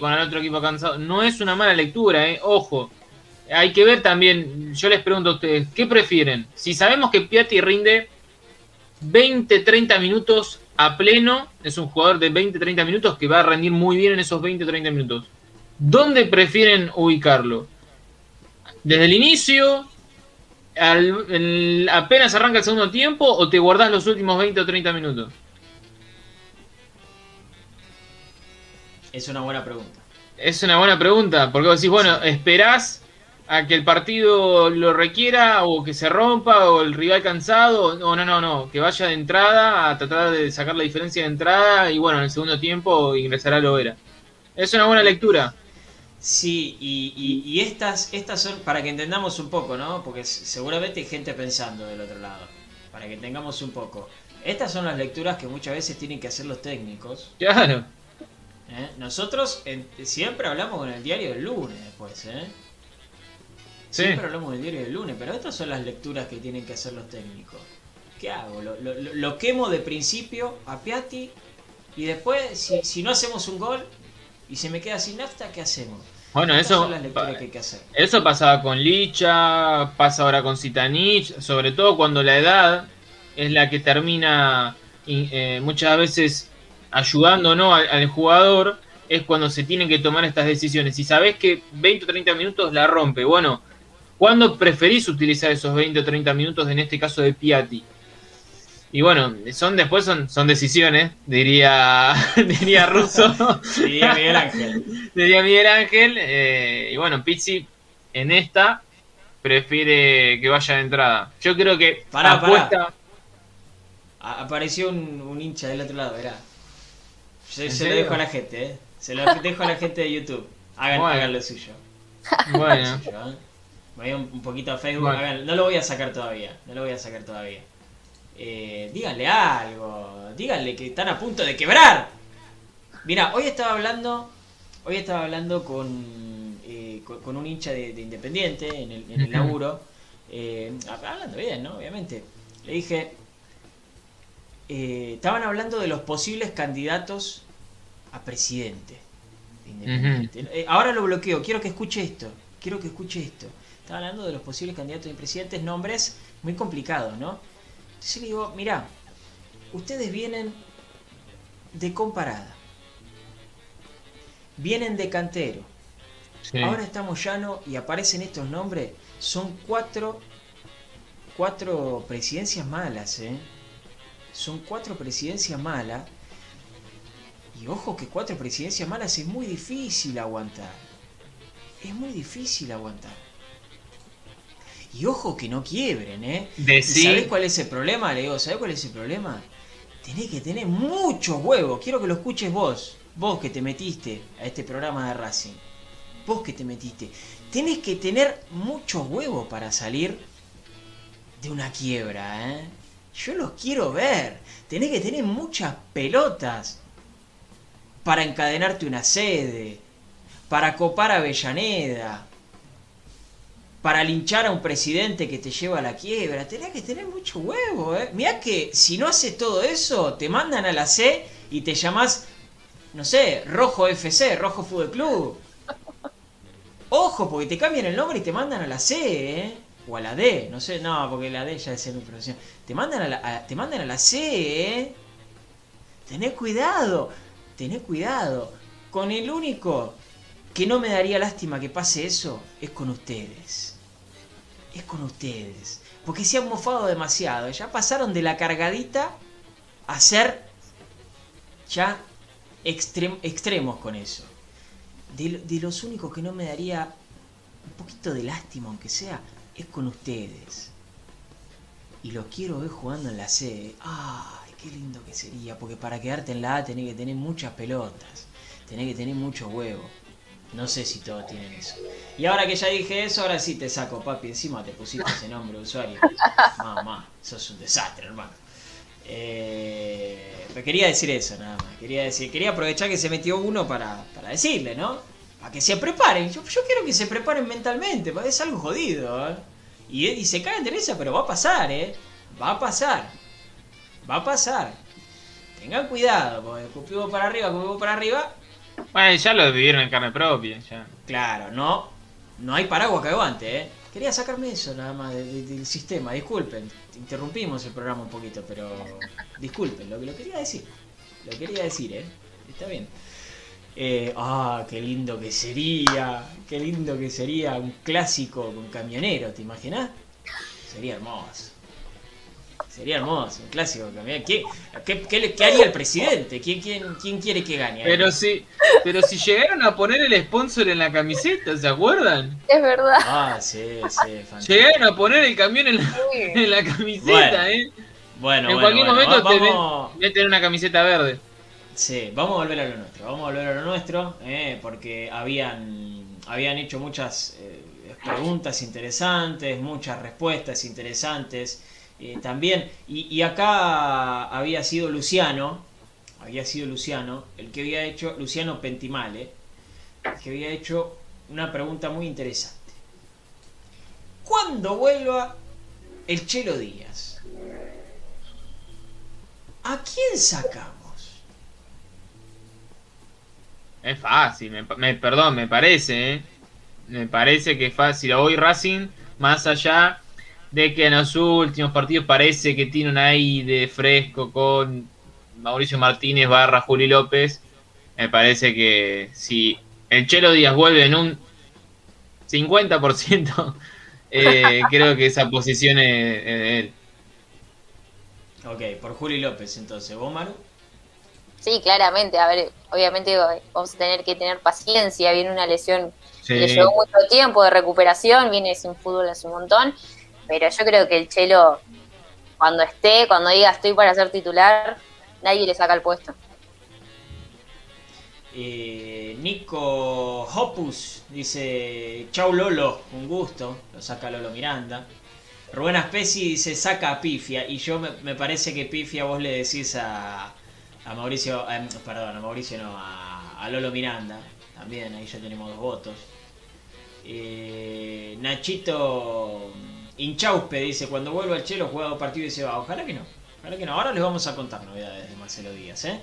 con el otro equipo cansado. No es una mala lectura, ¿eh? Ojo. Hay que ver también, yo les pregunto a ustedes, ¿qué prefieren? Si sabemos que Piatti rinde 20-30 minutos a pleno, es un jugador de 20-30 minutos que va a rendir muy bien en esos 20-30 minutos. ¿Dónde prefieren ubicarlo? ¿Desde el inicio? al- el- ¿Apenas arranca el segundo tiempo o te guardás los últimos 20 o 30 minutos? es una buena pregunta. Es una buena pregunta, porque vos decís, bueno, esperás a que el partido lo requiera o que se rompa o el rival cansado, o no, no, no, que vaya de entrada a tratar de sacar la diferencia de entrada y bueno, en el segundo tiempo ingresará Lovera. Es una buena lectura. Sí, y, y- y estas, estas son para que entendamos un poco, ¿no? Porque seguramente hay gente pensando del otro lado. Para que tengamos un poco. Estas son las lecturas que muchas veces tienen que hacer los técnicos. Claro. ¿eh? Nosotros en- siempre hablamos con el diario del lunes después, ¿eh? Sí. Siempre hablamos del diario del lunes, pero estas son las lecturas que tienen que hacer los técnicos. ¿Qué hago? Lo, lo- lo- lo quemo de principio a Piatti y después, si, si no hacemos un gol y se me queda sin nafta, ¿qué hacemos? Bueno, eso, que que eso pasaba con Licha, pasa ahora con Zitanich, sobre todo cuando la edad es la que termina y, eh, muchas veces ayudando ¿no? al, al jugador, es cuando se tienen que tomar estas decisiones. Si sabés que 20 o 30 minutos la rompe, bueno, ¿cuándo preferís utilizar esos 20 o 30 minutos, en este caso de Piatti? Y bueno, son después son, son decisiones, diría, diría Russo. Diría Miguel Ángel. diría Miguel Ángel. eh, y bueno, Pizzi en esta prefiere que vaya de entrada. Yo creo que Pará, apuesta. Apareció un, un hincha del otro lado, verá. Se, ¿En se lo dejo a la gente, ¿eh? Se lo dejo a la gente de YouTube. Hagan, Bueno. hagan lo suyo. Bueno, Lo suyo, ¿eh? Un, un poquito a Facebook. Bueno. hagan- no lo voy a sacar todavía. No lo voy a sacar todavía. Eh, díganle algo. Díganle que están a punto de quebrar. Mira, hoy estaba hablando. Hoy estaba hablando con, eh, con, con un hincha de, de Independiente en el, en el laburo. eh, hablando bien, ¿no? Obviamente. Le dije. eh, estaban hablando de los posibles candidatos a presidente de Independiente. Eh, ahora lo bloqueo, quiero que escuche esto. Quiero que escuche esto. Estaba hablando de los posibles candidatos a presidentes, nombres muy complicados, ¿no? Entonces le digo, mirá, ustedes vienen de comparada. Vienen de cantero. sí. Ahora estamos llano y aparecen estos nombres. Son cuatro, cuatro presidencias malas, ¿eh? Son cuatro presidencias malas. Y ojo que cuatro presidencias malas es muy difícil aguantar. Es muy difícil aguantar. Y ojo que no quiebren, ¿eh? ¿Sabés cuál es el problema? Le digo, ¿sabés cuál es el problema? Tenés que tener muchos huevos. Quiero que lo escuches vos. Vos que te metiste a este programa de Racing. Vos que te metiste. Tenés que tener muchos huevos para salir de una quiebra, ¿eh? Yo los quiero ver. Tenés que tener muchas pelotas para encadenarte una sede, para copar a Avellaneda, para linchar a un presidente que te lleva a la quiebra. Tenés que tener mucho huevo, ¿eh? Mirá que si no haces todo eso, te mandan a la C y te llamas, no sé, Rojo FC, Rojo Fútbol Club. Ojo, porque te cambian el nombre y te mandan a la C, ¿eh? O a la D, no sé, no, porque la D ya es mi profesión. Te mandan a la, te mandan a la C, ¿eh? Tenés cuidado, tenés cuidado. Con el único que no me daría lástima que pase eso es con ustedes es con ustedes. Porque se han mofado demasiado. Ya pasaron de la cargadita a ser ya extremos con eso. De, los únicos que no me daría un poquito de lástima, aunque sea, es con ustedes. Y los quiero ver jugando en la C. ¡Ay, qué lindo que sería! Porque para quedarte en la A tenés que tener muchas pelotas. Tenés que tener muchos huevos. No sé si todos tienen eso. Y ahora que ya dije eso, ahora sí te saco, papi. Encima te pusiste ese nombre de usuario. Mamá, es un desastre, hermano. Eh, quería decir eso nada más. Quería decir, quería aprovechar que se metió uno para, para decirle, ¿no? Para que se preparen. Yo, quiero que se preparen mentalmente, es algo jodido, ¿eh? Y, y se de risa, pero va a pasar, ¿eh? Va a pasar. Va a pasar. Tengan cuidado, porque escupimos para arriba, escupimos para arriba, bueno, ya lo vivieron en carne propia. Ya. Claro, no, no hay paraguas que aguante, ¿eh? Quería sacarme eso nada más del sistema, disculpen. Interrumpimos el programa un poquito, pero disculpen, lo que lo quería decir. Lo quería decir, ¿eh? Está bien. Eh, ah, qué lindo que sería, qué lindo que sería un clásico con camionero, ¿te imaginas? Sería hermoso. Sería hermoso, un clásico también. ¿Qué, qué, haría el presidente? ¿Quién, quién, quién quiere que gane? Pero si, pero si llegaron a poner el sponsor en la camiseta, ¿se acuerdan? Es verdad. Ah, sí, sí, Llegaron a poner el camión en la, camiseta, ¿eh? Bueno, en cualquier momento vamos... te tener una camiseta verde. Sí, vamos a volver a lo nuestro, vamos a volver a lo nuestro, eh, porque habían, habían hecho muchas eh, preguntas interesantes, muchas respuestas interesantes. Eh, también. Y, acá había sido Luciano, había sido Luciano, el que había hecho, Luciano Pentimale, que había hecho una pregunta muy interesante. ¿Cuándo vuelva el Chelo Díaz? ¿A quién sacamos? Es fácil, me, perdón, me parece, ¿eh? Me parece que es fácil. Hoy Racing, más allá de que en los últimos partidos parece que tiene un aire fresco con Mauricio Martínez barra Juli López. Me parece que si el Chelo Díaz vuelve en un 50%, eh, creo que esa posición es, de él. Ok, por Juli López entonces, ¿vos Maru? Sí, claramente, a ver, obviamente vamos a tener que tener paciencia, viene una lesión que le llevó mucho tiempo de recuperación, viene sin fútbol hace un montón, pero yo creo que el Chelo, cuando esté, cuando diga estoy para ser titular, nadie le saca el puesto. Eh, Nico Hopus dice, chau Lolo, un gusto, lo saca Lolo Miranda. Rubén Aspesi dice, saca a Pifia, y yo me, parece que Pifia vos le decís a, a Mauricio, eh, perdón, a Mauricio no, a, Lolo Miranda, también, ahí ya tenemos dos votos. Eh, Nachito Inchauspe dice, cuando vuelva el Chelo juega dos partidos y se va. Ojalá que no. Ojalá que no. Ahora les vamos a contar novedades de Marcelo Díaz, ¿eh?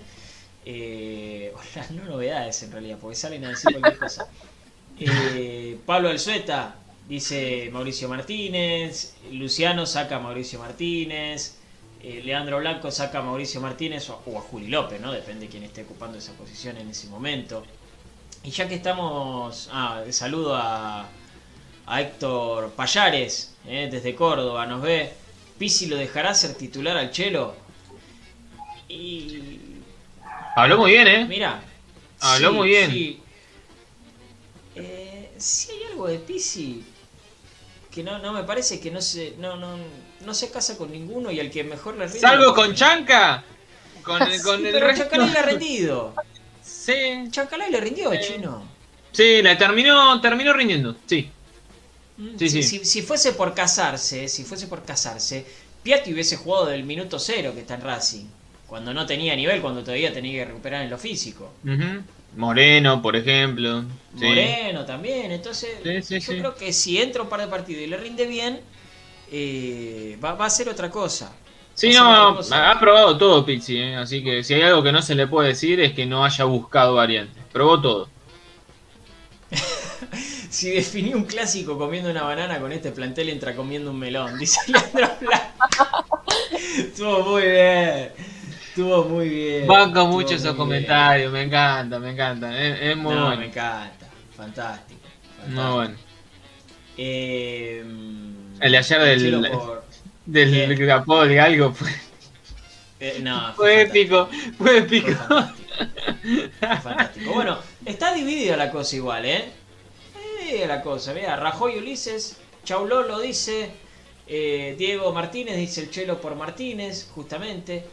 eh no novedades en realidad, porque salen a decir cualquier cosa. Eh, Pablo Alzueta dice Mauricio Martínez. Luciano saca a Mauricio Martínez. Eh, Leandro Blanco saca a Mauricio Martínez o, a Juli López, ¿no? Depende de quién esté ocupando esa posición en ese momento. Y ya que estamos. Ah, saludo a, a Héctor Payares, eh, desde Córdoba, nos ve. Pisi lo dejará ser titular al Chelo. Y Habló muy bien, ¿eh? Mira. Habló muy bien. Sí. Eh, sí hay algo de Pisi que no, no me parece que no se, no, no, no se casa con ninguno y el que mejor le rinde. Salvo con Chanca. Con, el- con Sí, el pero resto. Chancalay le ha rendido. Sí, Chancalay le rindió, Sí. chino. sí, la terminó, terminó rindiendo. Sí. Mm, Sí, si, sí. Si, si fuese por casarse, si fuese por casarse, Piatti hubiese jugado del minuto cero que está en Racing. Cuando no tenía nivel, cuando todavía tenía que recuperar en lo físico. Moreno, por ejemplo. Sí. Moreno también, entonces yo creo que si entra un par de partidos y le rinde bien, eh, va, va a ser otra cosa. Sí, no, cosa. ha probado todo Pizzi, ¿eh? así que si hay algo que no se le puede decir es que no haya buscado variantes. Probó todo. Si definí un clásico comiendo una banana con este plantel entra comiendo un melón, dice Leandro Blanco. Estuvo muy bien. Estuvo muy bien. Banco mucho muy esos comentarios, me encanta, me encanta. Es, es muy no, bueno. me encanta. Fantástico. Muy fantástico. bueno. Eh, El de ayer del- por- Del del galgo fue, eh, no, fue fantástico. épico, fue Fue épico. fantástico. Fue fantástico. Bueno, está dividida la cosa igual, ¿eh? La cosa. Mira, Rajoy Ulises, Chaulolo dice, eh, Diego Martínez dice el Chelo por Martínez, justamente.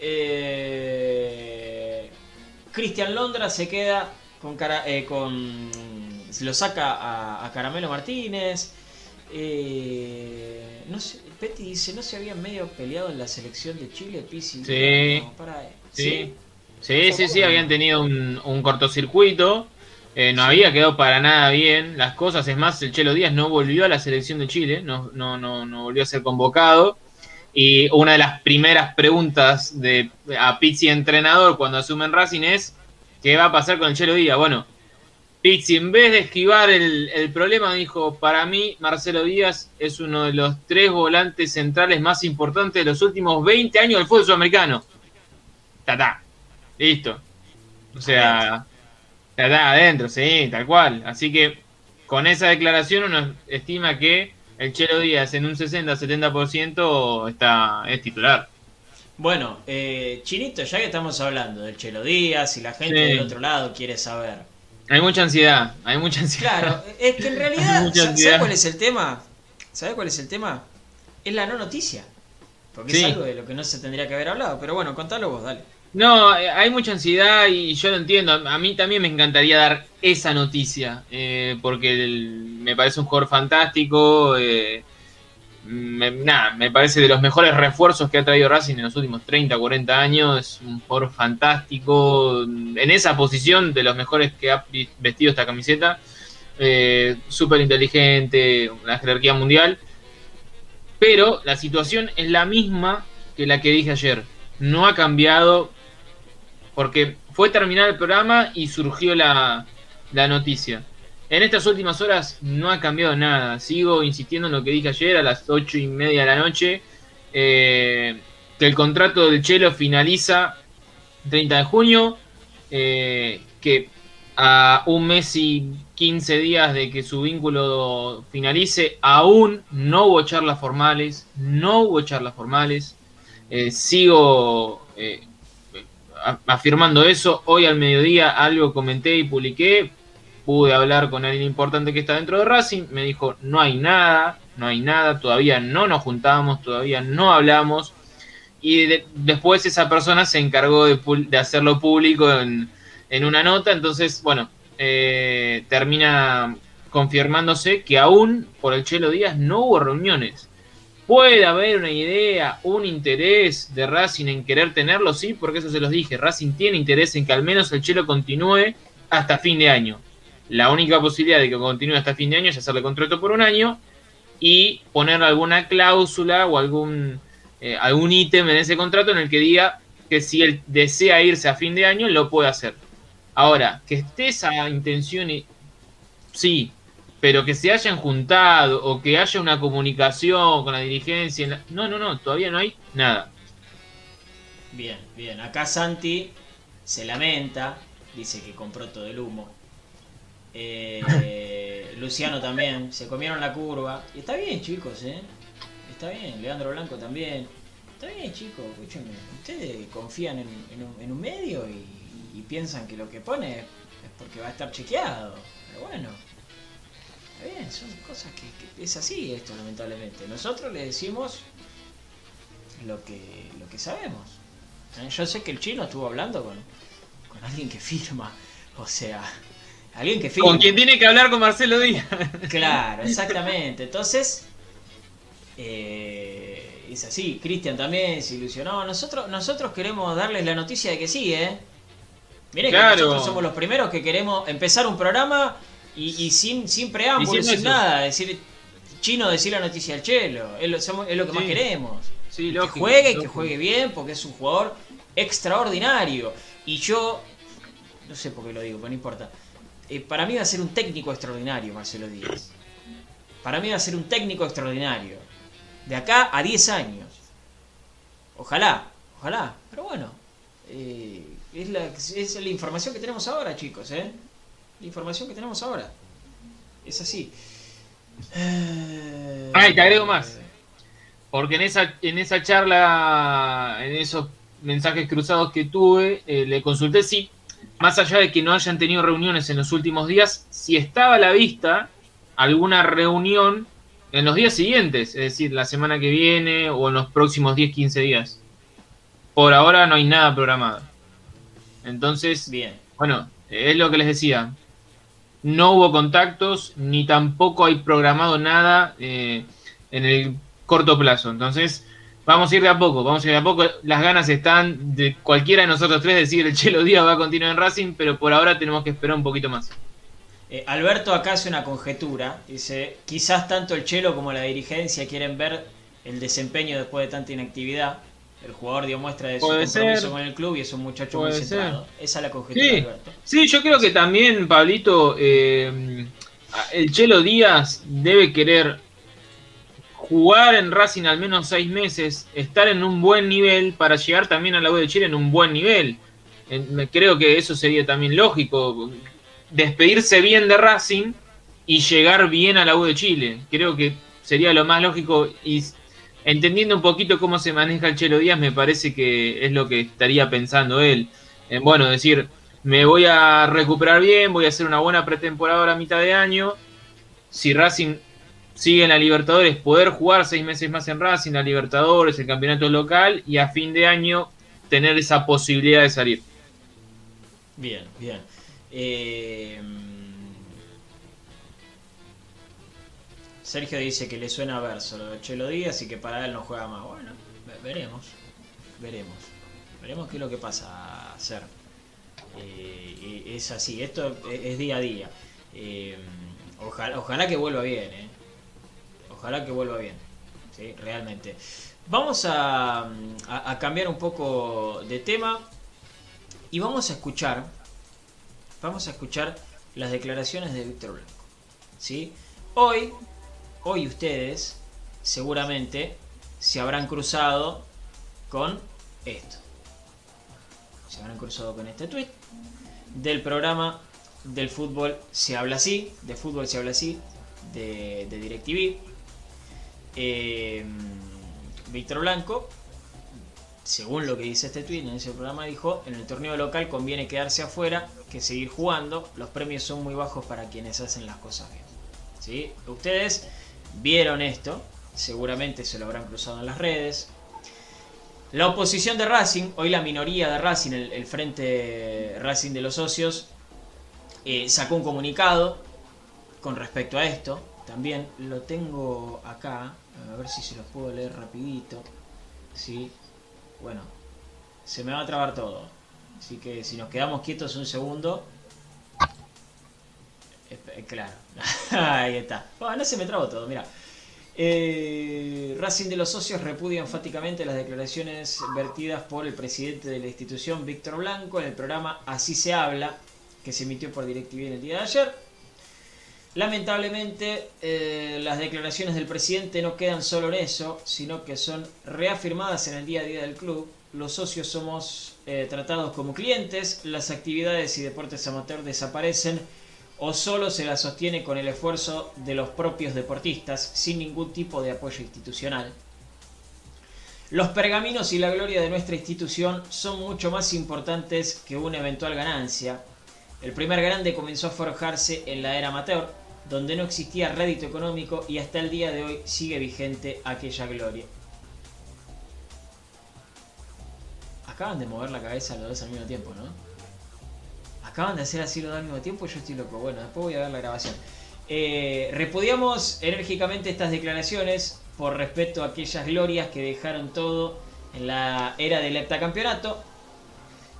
Eh, Cristian Londra se queda con, cara- eh, con se lo saca a, a Caramelo Martínez. No sé, Petty dice, ¿no se habían medio peleado en la selección de Chile, Pisi? Sí. No, eh. Sí. Sí, sí, sí, habían tenido un, un cortocircuito. Eh, no había quedado para nada bien las cosas. Es más, el Chelo Díaz no volvió a la selección de Chile, no, no, no, no volvió a ser convocado. Y una de las primeras preguntas de a Pizzi entrenador cuando asume en Racing es ¿qué va a pasar con el Chelo Díaz? Bueno, Pizzi en vez de esquivar el, el problema dijo, para mí Marcelo Díaz es uno de los tres volantes centrales más importantes de los últimos 20 años del fútbol sudamericano. Tatá. Listo. O sea, tatá adentro, sí, tal cual. Así que con esa declaración uno estima que el Chelo Díaz en un 60-70% está, es titular. Bueno, eh, Chinito, ya que estamos hablando del Chelo Díaz y la gente Sí. del otro lado quiere saber. Hay mucha ansiedad, hay mucha ansiedad. Claro, es que en realidad, ¿sabes cuál es el tema? ¿Sabes cuál es el tema? Es la no noticia. Porque Sí. es algo de lo que no se tendría que haber hablado. Pero bueno, contalo vos, dale. No, eh, hay mucha ansiedad y yo lo entiendo. A mí también me encantaría dar esa noticia, eh, porque me parece un jugador fantástico. eh, me, nada, me parece de los mejores refuerzos que ha traído Racing en los últimos 30, 40 años. Es un jugador fantástico. En esa posición, de los mejores que ha vestido esta camiseta. Eh, Súper inteligente, una jerarquía mundial. Pero la situación es la misma que la que dije ayer. No ha cambiado porque fue terminar el programa y surgió la, la noticia. En estas últimas horas no ha cambiado nada. Sigo insistiendo en lo que dije ayer a las ocho y media de la noche. eh, que el contrato del Chelo finaliza 30 de junio. eh, que a un mes y 15 días de que su vínculo finalice, aún no hubo charlas formales. No hubo charlas formales. Eh, sigo afirmando eso. Hoy al mediodía algo comenté y publiqué. Pude hablar con alguien importante que está dentro de Racing. Me dijo, no hay nada, no hay nada, todavía no nos juntamos, todavía no hablamos. Y de- después esa persona se encargó de, de hacerlo público en, en una nota. Entonces, bueno, eh, termina confirmándose que aún por el Chelo Díaz no hubo reuniones. Puede haber una idea, un interés de Racing en querer tenerlo, sí, porque eso se los dije. Racing tiene interés en que al menos el Chelo continúe hasta fin de año. La única posibilidad de que continúe hasta fin de año es hacerle contrato por un año y poner alguna cláusula o algún, eh, algún ítem en ese contrato en el que diga que si él desea irse a fin de año, lo puede hacer. Ahora, que esté esa intención, sí, pero que se hayan juntado o que haya una comunicación con la dirigencia. en la- No, no, no, todavía no hay nada. Bien, bien. Acá Santi se lamenta, dice que compró todo el humo. Eh, Luciano también, se comieron la curva. Está bien, chicos, ¿eh? Está bien, Leandro Blanco también. está bien, chicos, escúchenme. Ustedes confían en, un, medio y piensan que lo que pone es porque va a estar chequeado. Pero bueno, está bien, son cosas que, que es así esto, lamentablemente. Nosotros le decimos lo que, lo que sabemos. Eh, Yo sé que el chino estuvo hablando con, con alguien que firma. O sea, alguien que firma. Con quien tiene que hablar con Marcelo Díaz. Claro, exactamente. Entonces, eh, es así. Cristian también se ilusionó. Nosotros, nosotros queremos darles la noticia de que sí, ¿eh? Miren que nosotros somos los primeros que queremos empezar un programa y, y sin, sin preámbulo, sin nada. Decir, chino, decir la noticia al chelo. Es lo, somos- es lo que más queremos. Sí, que lógico. juegue, que lógico. juegue bien, porque es un jugador extraordinario. Y yo, no sé por qué lo digo, pero no importa. Eh, para mí va a ser un técnico extraordinario, Marcelo Díaz. Para mí va a ser un técnico extraordinario. De acá a 10 años. Ojalá, ojalá. Pero bueno, eh, es, la, es la información que tenemos ahora, chicos. ¿eh? La información que tenemos ahora. Es así. Eh, Ay, te agrego más. Porque en esa, en esa charla, en esos mensajes cruzados que tuve, eh, le consulté si, más allá de que no hayan tenido reuniones en los últimos días, si estaba a la vista alguna reunión en los días siguientes, es decir, la semana que viene o en los próximos 10, 15 días. Por ahora no hay nada programado. Entonces, Bien. bueno, es lo que les decía. No hubo contactos, ni tampoco hay programado nada eh, en el corto plazo. Entonces, vamos a ir de a poco, vamos a ir de a poco. Las ganas están de cualquiera de nosotros tres decir el Chelo Díaz va a continuar en Racing, pero por ahora tenemos que esperar un poquito más. Eh, Alberto acá hace una conjetura. Dice, quizás tanto el Chelo como la dirigencia quieren ver el desempeño después de tanta inactividad. El jugador dio muestra de su Puede compromiso ser. con el club y es un muchacho muy centrado. Esa es la conjetura Sí. de Alberto. Sí, yo creo que también, Pablito, eh, el Chelo Díaz debe querer jugar en Racing al menos seis meses, estar en un buen nivel para llegar también a la U de Chile en un buen nivel. Creo que eso sería también lógico, despedirse bien de Racing y llegar bien a la U de Chile. Creo que sería lo más lógico y entendiendo un poquito cómo se maneja el Chelo Díaz, me parece que es lo que estaría pensando él. En, bueno, decir, me voy a recuperar bien, voy a hacer una buena pretemporada ahora a mitad de año. Si Racing sigue en la Libertadores, poder jugar seis meses más en Racing, la Libertadores, el campeonato local y a fin de año tener esa posibilidad de salir. Bien, bien. Eh, Sergio dice que le suena a verso lo de Chelo Díaz y que para él no juega más. Bueno, ve- veremos. Veremos. Veremos qué es lo que pasa a hacer. Eh, es así, esto es, día a día. Eh, ojalá, ojalá que vuelva bien, ¿eh? Ojalá que vuelva bien. ¿sí? Realmente. Vamos a, a- a cambiar un poco de tema y vamos a escuchar. Vamos a escuchar las declaraciones de Víctor Blanco. ¿sí? Hoy, hoy ustedes seguramente se habrán cruzado con esto. Se habrán cruzado con este tweet del programa del fútbol se habla así, de fútbol se habla así, de, de DirecTV. Eh, Víctor Blanco, según lo que dice este tweet en ese programa, dijo, en el torneo local conviene quedarse afuera que seguir jugando, los premios son muy bajos para quienes hacen las cosas bien. ¿Sí? Ustedes vieron esto, seguramente se lo habrán cruzado en las redes. La oposición de Racing, hoy la minoría de Racing, el, frente Racing de los socios, eh, sacó un comunicado con respecto a esto. También lo tengo acá, a ver si se los puedo leer rapidito. Sí, bueno, se me va a trabar todo. Así que si nos quedamos quietos un segundo. Espe- Claro, ahí está. Bueno, no se me trabó todo, mira. Eh, Racing de los Socios repudia enfáticamente las declaraciones vertidas por el presidente de la institución, Víctor Blanco, en el programa Así se habla, que se emitió por DirecTV en el día de ayer. Lamentablemente, eh, las declaraciones del presidente no quedan solo en eso, sino que son reafirmadas en el día a día del club. Los socios somos eh, tratados como clientes, las actividades y deportes amateur desaparecen o solo se las sostiene con el esfuerzo de los propios deportistas, sin ningún tipo de apoyo institucional. Los pergaminos y la gloria de nuestra institución son mucho más importantes que una eventual ganancia. El primer grande comenzó a forjarse en la era amateur, donde no existía rédito económico y hasta el día de hoy sigue vigente aquella gloria. Acaban de mover la cabeza los dos al mismo tiempo, ¿no? Acaban de hacer así dos al mismo tiempo, yo estoy loco. Bueno, después voy a ver la grabación. Eh, repudiamos enérgicamente estas declaraciones por respeto a aquellas glorias que dejaron todo en la era del heptacampeonato.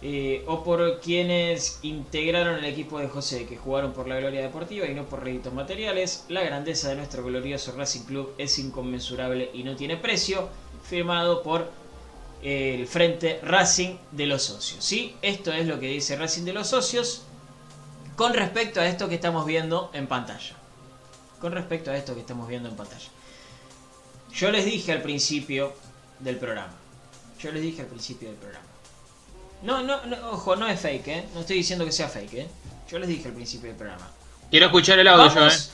Eh, o por quienes integraron el equipo de José, que jugaron por la gloria deportiva y no por réditos materiales. La grandeza de nuestro glorioso Racing Club es inconmensurable y no tiene precio. Firmado por el Frente Racing de los Socios. ¿sí? Esto es lo que dice Racing de los Socios con respecto a esto que estamos viendo en pantalla. Con respecto a esto que estamos viendo en pantalla. Yo les dije al principio del programa. Yo les dije al principio del programa. No, no, ojo, no es fake, ¿eh? No estoy diciendo que sea fake, ¿eh? Yo les dije al principio del programa. Quiero escuchar el audio vamos, ¿eh?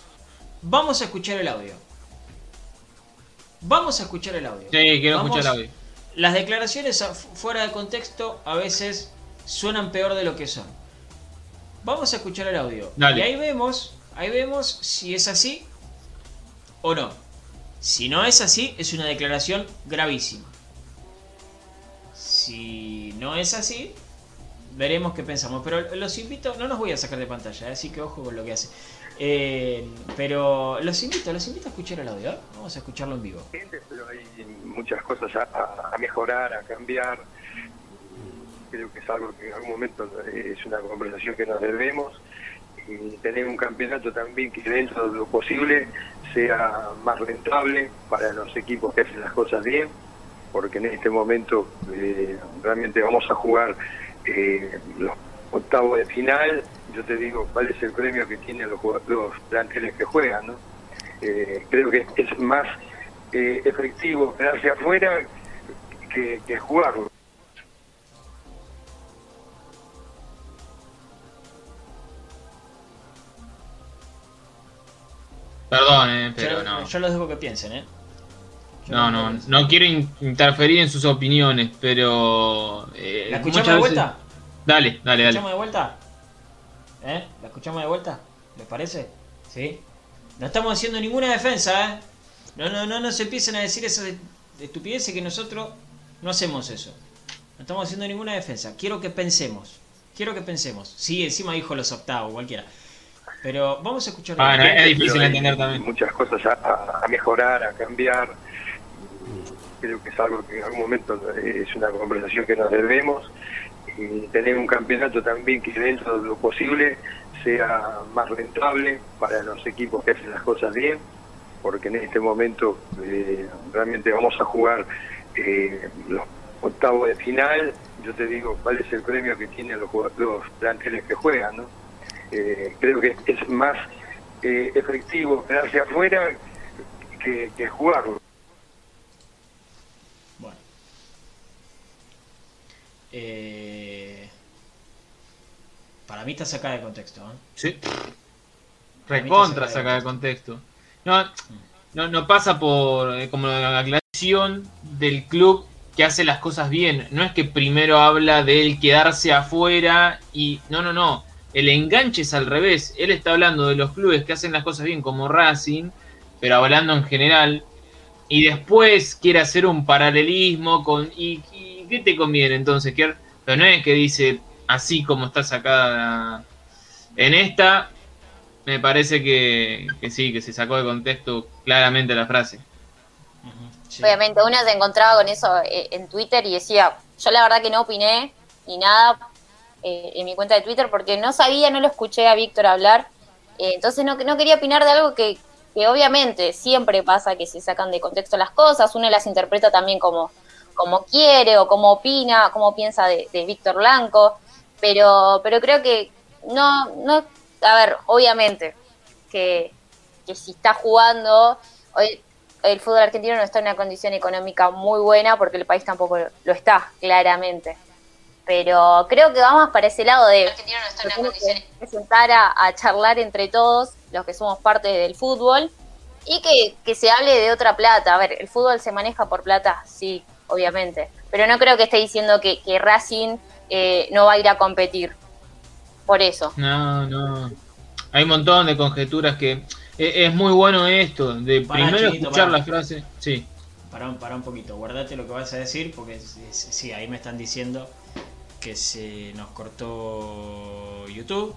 Vamos a escuchar el audio. Vamos a escuchar el audio. Sí, quiero escuchar el audio. Las declaraciones fuera de contexto a veces suenan peor de lo que son. Vamos a escuchar el audio. Y ahí vemos, ahí vemos si es así o no. Si no es así, es una declaración gravísima. Si no es así, veremos qué pensamos. Pero los invito, no nos voy a sacar de pantalla, así que ojo con lo que hace. Eh, pero los invito, los invito a escuchar el audio. ¿eh? Vamos a escucharlo en vivo. Pero hay muchas cosas a, mejorar, a cambiar. Creo que es algo que en algún momento es una conversación que nos debemos. Y tener un campeonato también que dentro de lo posible sea más rentable para los equipos que hacen las cosas bien porque en este momento eh, realmente vamos a jugar eh, los octavos de final. Yo te digo, ¿cuál es el premio que tienen los, los planteles que juegan? ¿no? Eh, creo que es más efectivo quedarse afuera que, que jugarlo. Perdón, pero no. Yo los dejo que piensen, ¿eh? No, no, no quiero interferir en sus opiniones, pero... Eh, ¿La escuchamos de vuelta? Dale, dale, dale. ¿La escuchamos de vuelta? ¿Eh? ¿La escuchamos de vuelta? ¿Les parece? ¿Sí? No estamos haciendo ninguna defensa, ¿eh? No, no, no, no se empiecen a decir esas estupideces que nosotros no hacemos eso. No estamos haciendo ninguna defensa. Quiero que pensemos. Quiero que pensemos. Sí, encima dijo los octavos, cualquiera. Pero vamos a escuchar. Ah, es difícil entender también. Muchas cosas a mejorar, a cambiar creo que es algo que en algún momento es una conversación que nos debemos y tener un campeonato también que dentro de lo posible sea más rentable para los equipos que hacen las cosas bien, porque en este momento eh, realmente vamos a jugar eh, los octavos de final, yo te digo cuál es el premio que tienen los, los planteles que juegan, ¿no? Eh, creo que es más efectivo quedarse afuera que, que jugarlo. Eh, para mí está sacada de contexto. ¿eh? Sí. Recontra sacada de contexto. No, no, no pasa por eh, como la aclaración del club que hace las cosas bien. No es que primero habla de él quedarse afuera y. No, no, no. El enganche es al revés. Él está hablando de los clubes que hacen las cosas bien, como Racing, pero hablando en general. Y después quiere hacer un paralelismo con. Y, ¿qué te conviene entonces? Pero no es que dice así como está sacada en esta, me parece que, sí, que se sacó de contexto claramente la frase. Obviamente, uno se encontraba con eso eh, en Twitter y decía, yo la verdad que no opiné ni nada eh, en mi cuenta de Twitter porque no sabía, no lo escuché a Víctor hablar, eh, entonces no, no quería opinar de algo que, que obviamente siempre pasa que se sacan de contexto las cosas, uno las interpreta también como como quiere o como opina, como piensa de, Víctor Blanco, pero, pero creo que no, no, a ver, obviamente que, si está jugando, hoy el fútbol argentino no está en una condición económica muy buena porque el país tampoco lo está, claramente. Pero creo que vamos para ese lado de sentar a, a, charlar entre todos los que somos parte del fútbol y que, que se hable de otra plata. A ver, el fútbol se maneja por plata, sí, obviamente. Pero no creo que esté diciendo que, que Racing eh, no va a ir a competir. Por eso. No, no. Hay un montón de conjeturas que... e- Es muy bueno esto, de primero escuchar pará. la frase. Sí. Pará, un- pará un poquito, guardate lo que vas a decir porque sí, ahí me están diciendo que se nos cortó YouTube.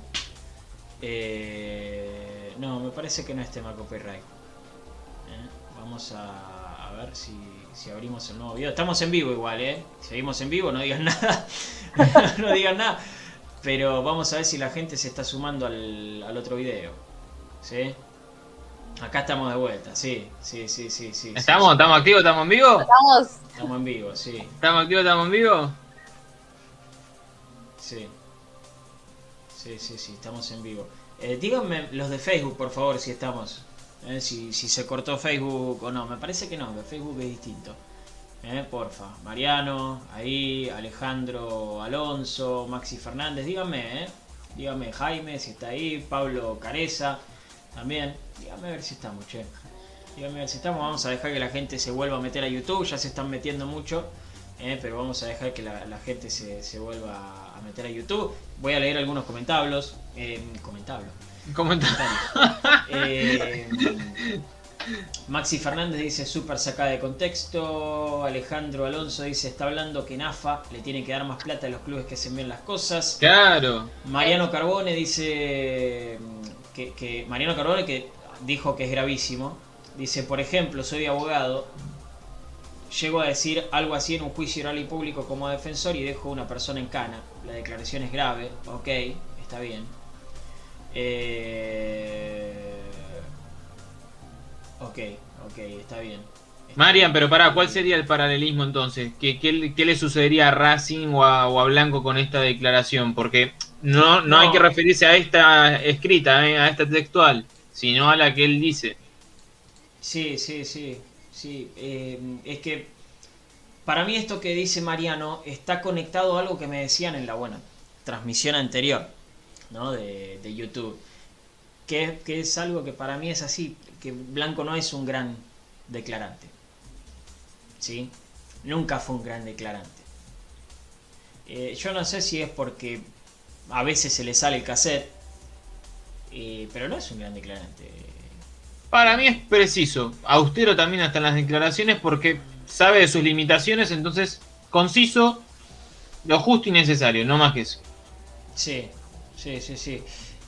Eh, no, me parece que no es tema copyright. Eh, Vamos a, a ver si, si abrimos el nuevo video. Estamos en vivo igual, ¿eh? Seguimos en vivo, no digan nada. no digan nada. Pero vamos a ver si la gente se está sumando al, al otro video. ¿Sí? Acá estamos de vuelta, sí, sí, sí, sí, sí. sí, ¿Estamos? sí. ¿Estamos activos? ¿Estamos en vivo? Estamos. Estamos en vivo, sí, ¿Estamos activos? ¿Estamos en vivo? sí. Sí, sí, sí, estamos en vivo. Eh, díganme los de Facebook, por favor, si estamos. Eh, si, se cortó Facebook o no. Me parece que no, que Facebook es distinto. Eh, porfa. Mariano, ahí, Alejandro Alonso, Maxi Fernández, díganme, eh. Díganme, Jaime, si está ahí, Pablo Careza, también. Díganme a ver si estamos, che. Díganme a ver si estamos. Vamos a dejar que la gente se vuelva a meter a YouTube. Ya se están metiendo mucho. pero vamos a dejar que la, gente se, se vuelva a meter a YouTube. Voy a leer algunos comentarios. Eh, Eh, Maxi Fernández dice súper sacada de contexto. Alejandro Alonso dice está hablando que Nafa le tiene que dar más plata a los clubes que se envían las cosas. Claro. Mariano Carbone dice mm, que, que- Mariano Carbone que dijo que es gravísimo. Dice, por ejemplo, soy abogado. Llego a decir algo así en un juicio oral y público como defensor y dejo a una persona en cana. La declaración es grave, ok, está bien. Eh... Ok, ok, está bien. Marian, pero para, ¿cuál sería el paralelismo entonces? ¿Qué, qué, qué le sucedería a Racing o a, o a Blanco con esta declaración? Porque no, no, No. hay que referirse a esta escrita, eh, a esta textual, sino a la que él dice. Sí, sí, sí, sí. eh, es que para mí esto que dice Mariano está conectado a algo que me decían en la buena transmisión anterior, ¿no? De, de YouTube. Que, que es algo que para mí es así, que Blanco no es un gran declarante. ¿Sí? Nunca fue un gran declarante. Eh, yo no sé si es porque a veces se le sale el cassette, eh, pero no es un gran declarante. Para mí es preciso, austero también hasta en las declaraciones porque sabe de sus limitaciones, entonces conciso, lo justo y necesario, no más que eso. Sí, sí, sí, sí.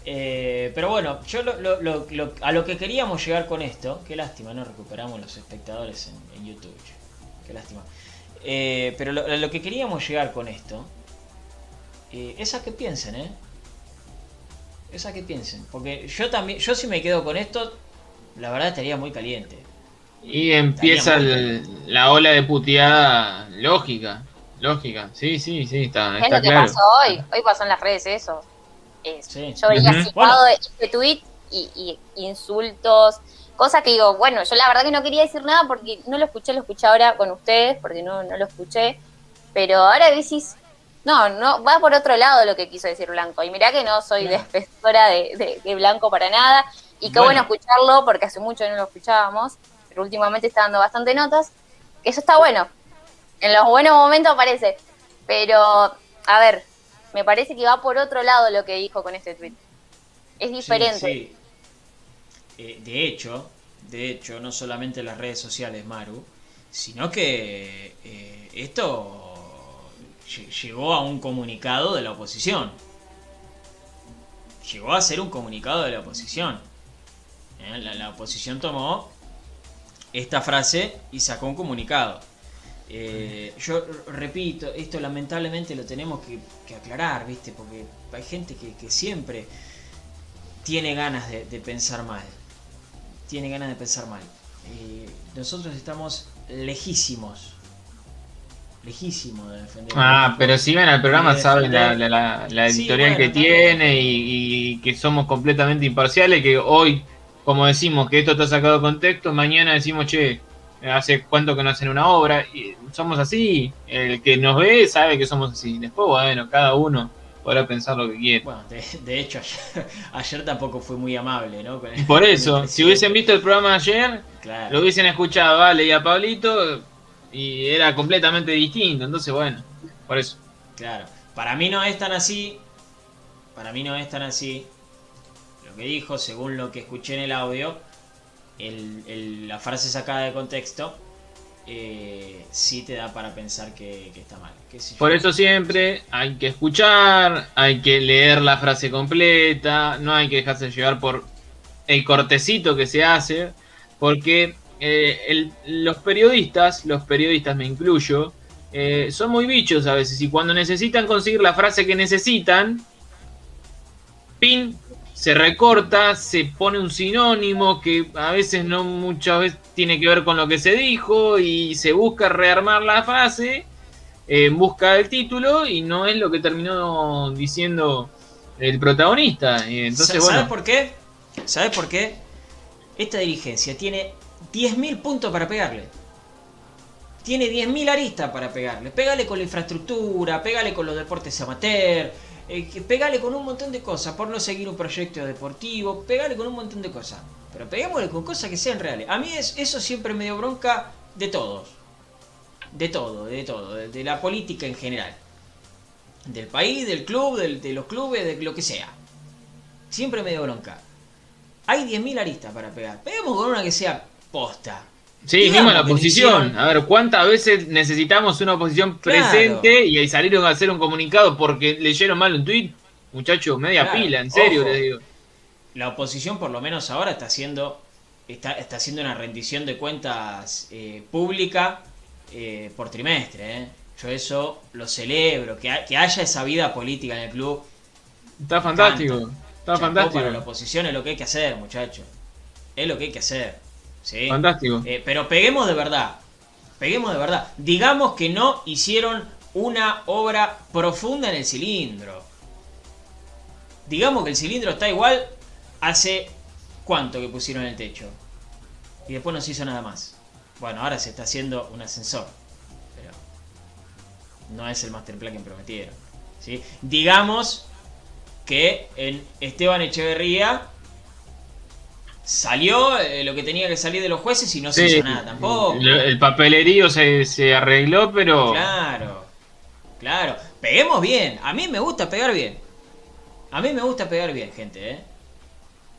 Eh, pero bueno, yo lo- lo- lo- lo- a lo que queríamos llegar con esto, qué lástima, no recuperamos los espectadores en, en YouTube, che, qué lástima. Eh, pero lo, a lo que queríamos llegar con esto eh, es a que piensen, ¿eh? Es a que piensen, porque yo también, yo si me quedo con esto, la verdad estaría muy caliente. Y empieza el- la ola de puteada lógica, lógica, sí, sí, sí, está, Es está lo que claro. pasó hoy. Hoy pasó en las redes eso. Es- Sí. Yo veía citado Bueno. este tweet y, y insultos, cosas que digo, bueno, yo la verdad que no quería decir nada porque no lo escuché, lo escuché ahora con ustedes, porque no, no lo escuché. Pero ahora decís, no, no, va por otro lado lo que quiso decir Blanco. Y mirá que no soy Claro. defensora de, de- de Blanco para nada. Y qué Bueno. bueno. escucharlo porque hace mucho no lo escuchábamos, pero últimamente está dando bastante notas. Que eso está bueno. En los buenos momentos aparece. Pero, a ver, me parece que va por otro lado lo que dijo con este tweet. Es diferente. Sí, sí. Eh, de hecho, de hecho, no solamente en las redes sociales, Maru, sino que eh, esto lle- llegó a un comunicado de la oposición. Llegó a ser un comunicado de la oposición. Eh, La, la oposición tomó esta frase y sacó un comunicado. Eh, yo repito, esto lamentablemente lo tenemos que, que aclarar, ¿viste? Porque hay gente que, que siempre tiene ganas de, de pensar mal. Tiene ganas de pensar mal. Eh, nosotros estamos lejísimos. Lejísimos de defender. Ah, pero si ven al programa saben la, la- la- Sí, editorial bueno, que tiene y, y que somos completamente imparciales, que hoy, como decimos que esto está sacado de contexto, mañana decimos, che, hace cuánto que no hacen una obra, y somos así, el que nos ve sabe que somos así, después bueno, cada uno podrá pensar lo que quiere. Bueno, de, de hecho, ayer, ayer tampoco fue muy amable, ¿no? Con el- Y por con eso, si hubiesen visto el programa de ayer, Claro. lo hubiesen escuchado a Ale y a Pablito, y era completamente distinto. Entonces, bueno, por eso. Claro. Para mí no es tan así. Para mí no es tan así. Lo que dijo, según lo que escuché en el audio, la frase sacada de contexto, eh, sí te da para pensar que, está mal. Por eso siempre hay que escuchar, hay que leer la frase completa, no hay que dejarse llevar por el cortecito que se hace, porque eh, los periodistas, los periodistas me incluyo, eh, son muy bichos a veces y cuando necesitan conseguir la frase que necesitan, pin, se recorta, se pone un sinónimo que a veces no muchas veces tiene que ver con lo que se dijo y se busca rearmar la frase eh, en busca del título y no es lo que terminó diciendo el protagonista. Entonces, ¿Sabes bueno, por qué? ¿Sabes por qué? Esta dirigencia tiene 10.000 puntos para pegarle. Tiene 10.000 aristas para pegarle. Pégale con la infraestructura, pégale con los deportes amateur, eh, pégale con un montón de cosas por no seguir un proyecto deportivo, pégale con un montón de cosas. Pero pegámosle con cosas que sean reales. A mí es, eso siempre me dio bronca de todos. De todo, de todo, de, la política en general. Del país, del club, de los clubes, de lo que sea. Siempre me dio bronca. Hay 10.000 aristas para pegar. Peguemos con una que sea posta. Sí, mismo la oposición. A ver, ¿cuántas veces necesitamos una oposición Claro. presente y ahí salieron a hacer un comunicado porque leyeron mal un tweet? Muchachos, media Claro, pila, en serio ojo. les digo. La oposición, por lo menos ahora, está haciendo, está, está haciendo una rendición de cuentas eh, pública eh, por trimestre. ¿eh? Yo eso lo celebro. Que, ha- que haya esa vida política en el club. Está fantástico. Está fantástico. Para la oposición es lo que hay que hacer, muchachos. Es lo que hay que hacer. ¿Sí? Fantástico. Eh, pero peguemos de verdad. Peguemos de verdad. Digamos que no hicieron una obra profunda en el cilindro. Digamos que el cilindro está igual hace cuánto que pusieron el techo. Y después no se hizo nada más. Bueno, ahora se está haciendo un ascensor. Pero no es el master plan que prometieron. ¿sí? Digamos que en Esteban Echeverría salió eh, lo que tenía que salir de los jueces y no se Sí, hizo nada tampoco. El, el papelerío se, se arregló, pero Claro, claro. Peguemos bien. A mí me gusta pegar bien. A mí me gusta pegar bien, gente, ¿eh?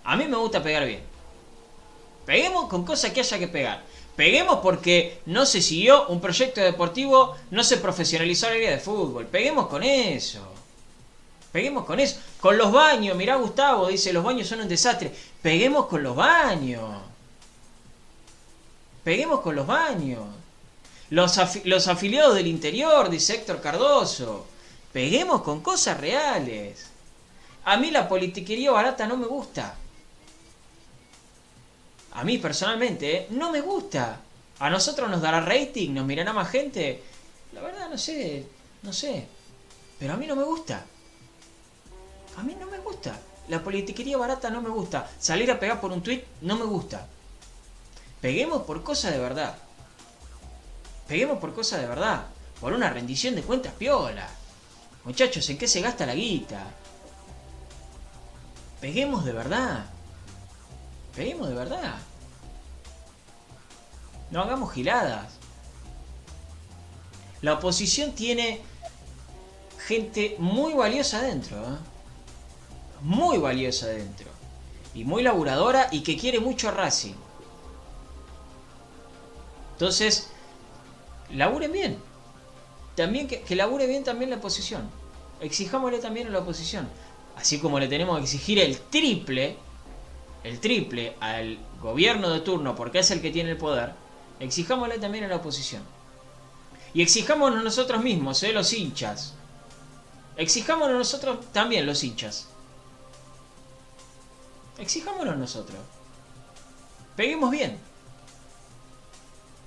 A mí me gusta pegar bien. Peguemos con cosas que haya que pegar. Peguemos porque no se siguió un proyecto deportivo, no se profesionalizó la liga de fútbol. Peguemos con eso. Peguemos con eso. Con los baños, mirá Gustavo, dice, los baños son un desastre. Peguemos con los baños. Peguemos con los baños. Los, afi- los afiliados del interior, dice Héctor Cardoso. Peguemos con cosas reales. A mí la politiquería barata no me gusta. A mí personalmente, ¿eh? no me gusta. A nosotros nos dará rating, nos mirará más gente. La verdad no sé, no sé. Pero a mí no me gusta. A mí no me gusta. La politiquería barata no me gusta. Salir a pegar por un tweet no me gusta. Peguemos por cosas de verdad. Peguemos por cosas de verdad. Por una rendición de cuentas piola. Muchachos, ¿en qué se gasta la guita? Peguemos de verdad. Peguemos de verdad. No hagamos giladas. La oposición tiene gente muy valiosa adentro. ¿eh? Muy valiosa adentro. Y muy laburadora y que quiere mucho a Racing. Entonces, laburen bien. También que, labure bien también la oposición. Exijámosle también a la oposición. Así como le tenemos que exigir el triple, el triple al gobierno de turno porque es el que tiene el poder, exijámosle también a la oposición. Y exijámonos nosotros mismos, ¿eh? los hinchas. Exijámonos nosotros también, los hinchas. Exijámonos nosotros. Peguemos bien.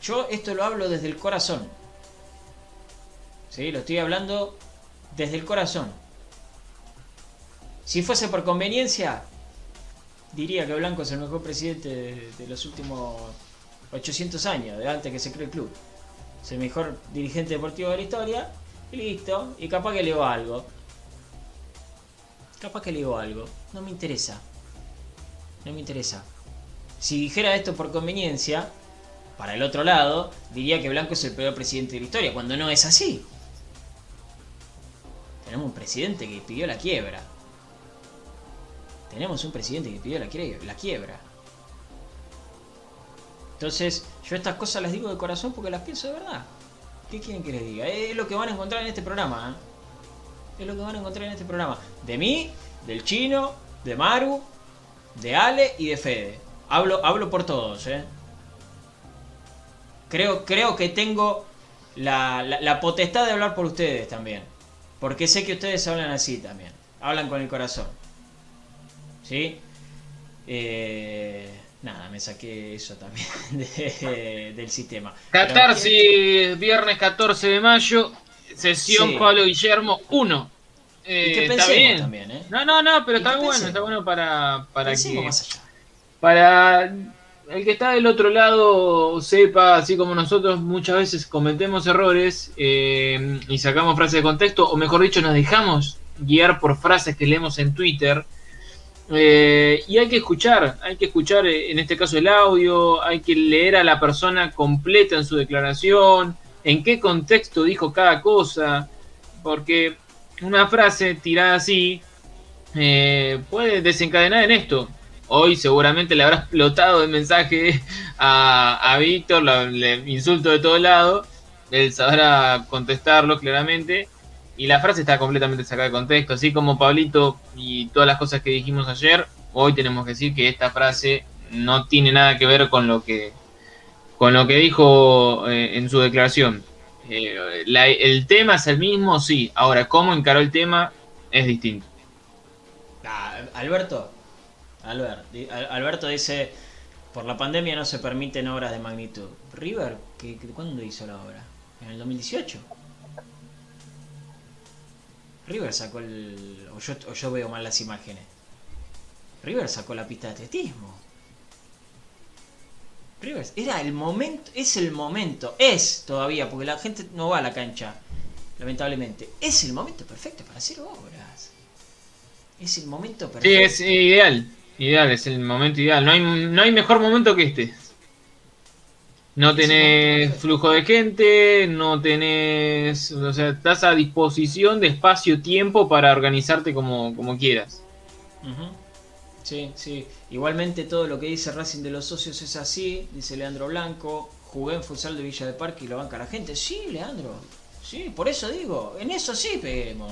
Yo esto lo hablo desde el corazón. ¿Sí? Lo estoy hablando desde el corazón. Si fuese por conveniencia, diría que Blanco es el mejor presidente de, los últimos 800 años, de antes que se cree el club. Es el mejor dirigente deportivo de la historia. Y listo. Y capaz que leo algo. Capaz que leo algo. No me interesa. No me interesa. Si dijera esto por conveniencia, para el otro lado, diría que Blanco es el peor presidente de la historia, cuando no es así. Tenemos un presidente que pidió la quiebra. Tenemos un presidente que pidió la, quiebra. Entonces, yo estas cosas las digo de corazón porque las pienso de verdad. ¿Qué quieren que les diga? Es lo que van a encontrar en este programa. ¿eh? Es lo que van a encontrar en este programa. De mí, del chino, de Maru, de Ale y de Fede. Hablo, hablo por todos, ¿eh? Creo, creo que tengo la, la, potestad de hablar por ustedes también. Porque sé que ustedes hablan así también. Hablan con el corazón. ¿Sí? Eh, nada, me saqué eso también del sistema. Catarsis, viernes 14 de mayo, sesión Pablo Guillermo 1. Eh, está bien. También, ¿eh? No, no, no, pero está bueno, está bueno para, para que. Para el que está del otro lado sepa, así como nosotros muchas veces cometemos errores eh, y sacamos frases de contexto, o mejor dicho, nos dejamos guiar por frases que leemos en Twitter. Eh, y hay que escuchar, hay que escuchar en este caso el audio, hay que leer a la persona completa en su declaración, en qué contexto dijo cada cosa, porque una frase tirada así puede desencadenar en esto hoy seguramente le habrá explotado el mensaje a, a Víctor, le insulto de todo lado, él sabrá contestarlo claramente. Y la frase está completamente sacada de contexto, así como Pablito y todas las cosas que dijimos ayer, hoy tenemos que decir que esta frase no tiene nada que ver con lo que con lo que dijo eh, en su declaración. Eh, el tema es el mismo, sí. Ahora, cómo encaró el tema es distinto. Ah, Alberto, Alberto dice, por la pandemia no se permiten obras de magnitud. River, ¿qué, ¿cuándo hizo la obra? ¿En el 2018? River sacó el... O yo, veo mal las imágenes. River sacó la pista de atletismo. River, era el momento, es el momento, es todavía, porque la gente no va a la cancha, lamentablemente. Es el momento perfecto para hacer obras. Es el momento perfecto. Sí, es ideal. Ideal, es el momento ideal. No hay, no hay mejor momento que este. No tenés flujo de gente, no tenés. O sea, estás a disposición de espacio-tiempo para organizarte como, como quieras. Sí, sí. Igualmente todo lo que dice Racing de los socios es así, dice Leandro Blanco. Jugué en futsal de Villa de Parque y lo banca la gente. Sí, Leandro. Sí, por eso digo. En eso sí peguemos.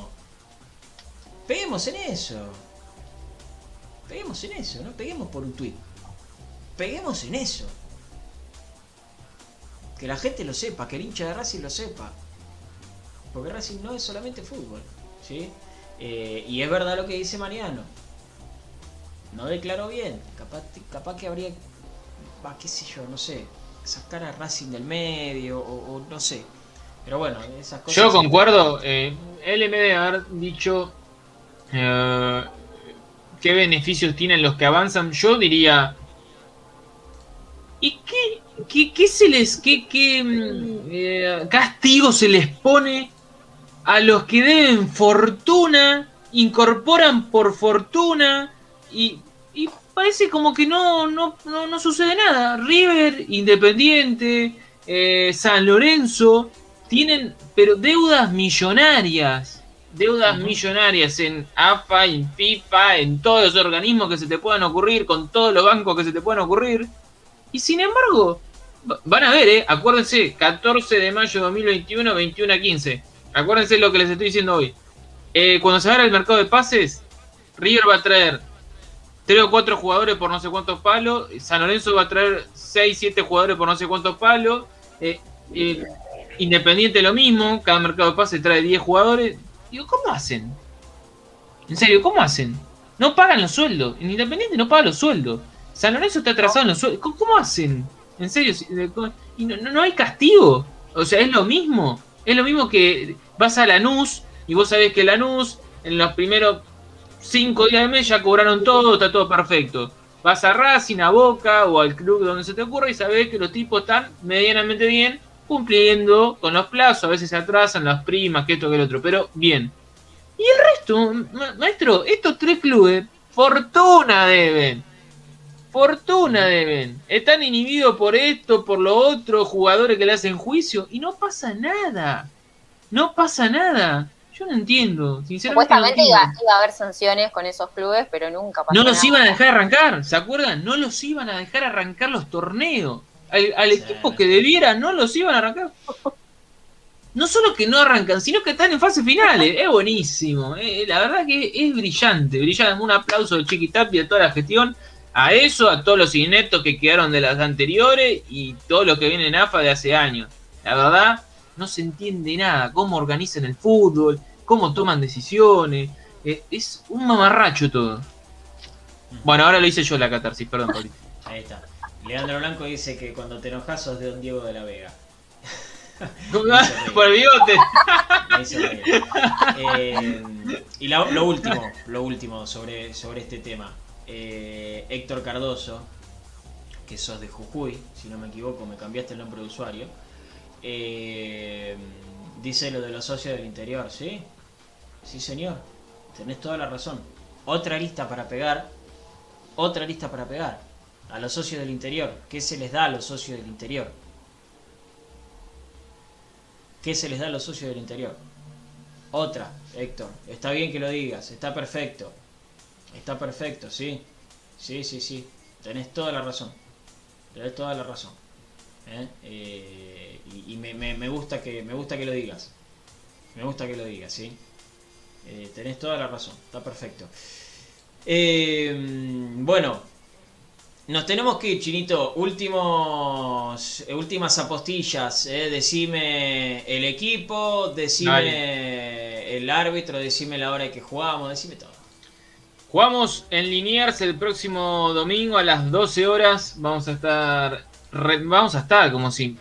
Peguemos en eso. Peguemos en eso, no peguemos por un tweet. Peguemos en eso. Que la gente lo sepa, que el hincha de Racing lo sepa. Porque Racing no es solamente fútbol. ¿sí? Eh, y es verdad lo que dice Mariano. No declaró bien. Capaz, capaz que habría, va, qué sé yo, no sé, sacar a Racing del medio o, no sé. Pero bueno, esas cosas... Yo concuerdo. Eh, él en vez de haber dicho... Eh, qué beneficios tienen los que avanzan, yo diría. ¿Y qué, qué, se les. qué, qué mm, eh, castigo se les pone a los que deben fortuna, incorporan por fortuna y parece como que no, no, no, sucede nada. River, Independiente, eh, San Lorenzo tienen pero deudas millonarias deudas millonarias en AFA, en FIFA, en todos los organismos que se te puedan ocurrir, con todos los bancos que se te puedan ocurrir. Y sin embargo, van a ver, ¿eh? acuérdense, 14 de mayo de 2021, 21 a 15. Acuérdense lo que les estoy diciendo hoy. Eh, cuando se abra el mercado de pases, River va a traer 3 o 4 jugadores por no sé cuántos palos, San Lorenzo va a traer 6, 7 jugadores por no sé cuántos palos, eh, Independiente lo mismo, cada mercado de pases trae 10 jugadores, Digo, ¿cómo hacen? En serio, ¿cómo hacen? No pagan los sueldos. En Independiente no paga los sueldos. San Lorenzo está atrasado en los sueldos. ¿Cómo, hacen? En serio, y no, hay castigo. O sea, es lo mismo. Es lo mismo que vas a Lanús y vos sabés que Lanús en los primeros cinco días de mes ya cobraron todo, está todo perfecto. Vas a Racing, a Boca o al club donde se te ocurra y sabés que los tipos están medianamente bien cumpliendo con los plazos, a veces se atrasan las primas, que esto, que el otro, pero bien. Y el resto, maestro, estos tres clubes, fortuna deben. Fortuna deben. Están inhibidos por esto, por lo otro, jugadores que le hacen juicio y no pasa nada. No pasa nada. Yo no entiendo, sinceramente. no Supuestamente entiendo. iba, iba a haber sanciones con esos clubes, pero nunca pasó No los nada. iban a dejar arrancar, ¿se acuerdan? No los iban a dejar arrancar los torneos. Al, al Sí. equipo que debiera no los iban a arrancar. No solo que no arrancan, sino que están en fase finales. Es buenísimo. eh, la verdad que es brillante, brillante. Un aplauso de Chiquitapi a toda la gestión. A eso, a todos los ineptos que quedaron de las anteriores y todo lo que viene en AFA de hace años. La verdad, no se entiende nada. Cómo organizan el fútbol, cómo toman decisiones. eh, es un mamarracho todo. Bueno, ahora lo hice yo la catarsis, perdón, Pablito. Ahí está. Leandro Blanco dice que cuando te enojas sos de Don Diego de la Vega. Por el bigote. Me hizo reír. Eh, y la- lo último, lo último sobre, sobre este tema. Eh, Héctor Cardoso, que sos de Jujuy, si no me equivoco, me cambiaste el nombre de usuario. Eh, dice lo de los socios del interior, ¿sí? Sí, señor. Tenés toda la razón. Otra lista para pegar. Otra lista para pegar. A los socios del interior. ¿Qué se les da a los socios del interior? ¿Qué se les da a los socios del interior? Otra, Héctor. Está bien que lo digas. Está perfecto. Está perfecto, sí. Sí, sí, sí. Tenés toda la razón. Tenés toda la razón. ¿Eh? Eh, y y me, me- me gusta que, me gusta que lo digas. Me gusta que lo digas, ¿sí? Eh, tenés toda la razón. Está perfecto. Eh, bueno, nos tenemos que ir, Chinito. Últimos, eh, últimas apostillas. eh. Decime el equipo, decime el árbitro, decime la hora que jugamos, decime todo. Jugamos en Liniers el próximo domingo a las 12 horas. Vamos a estar. re- vamos a estar como si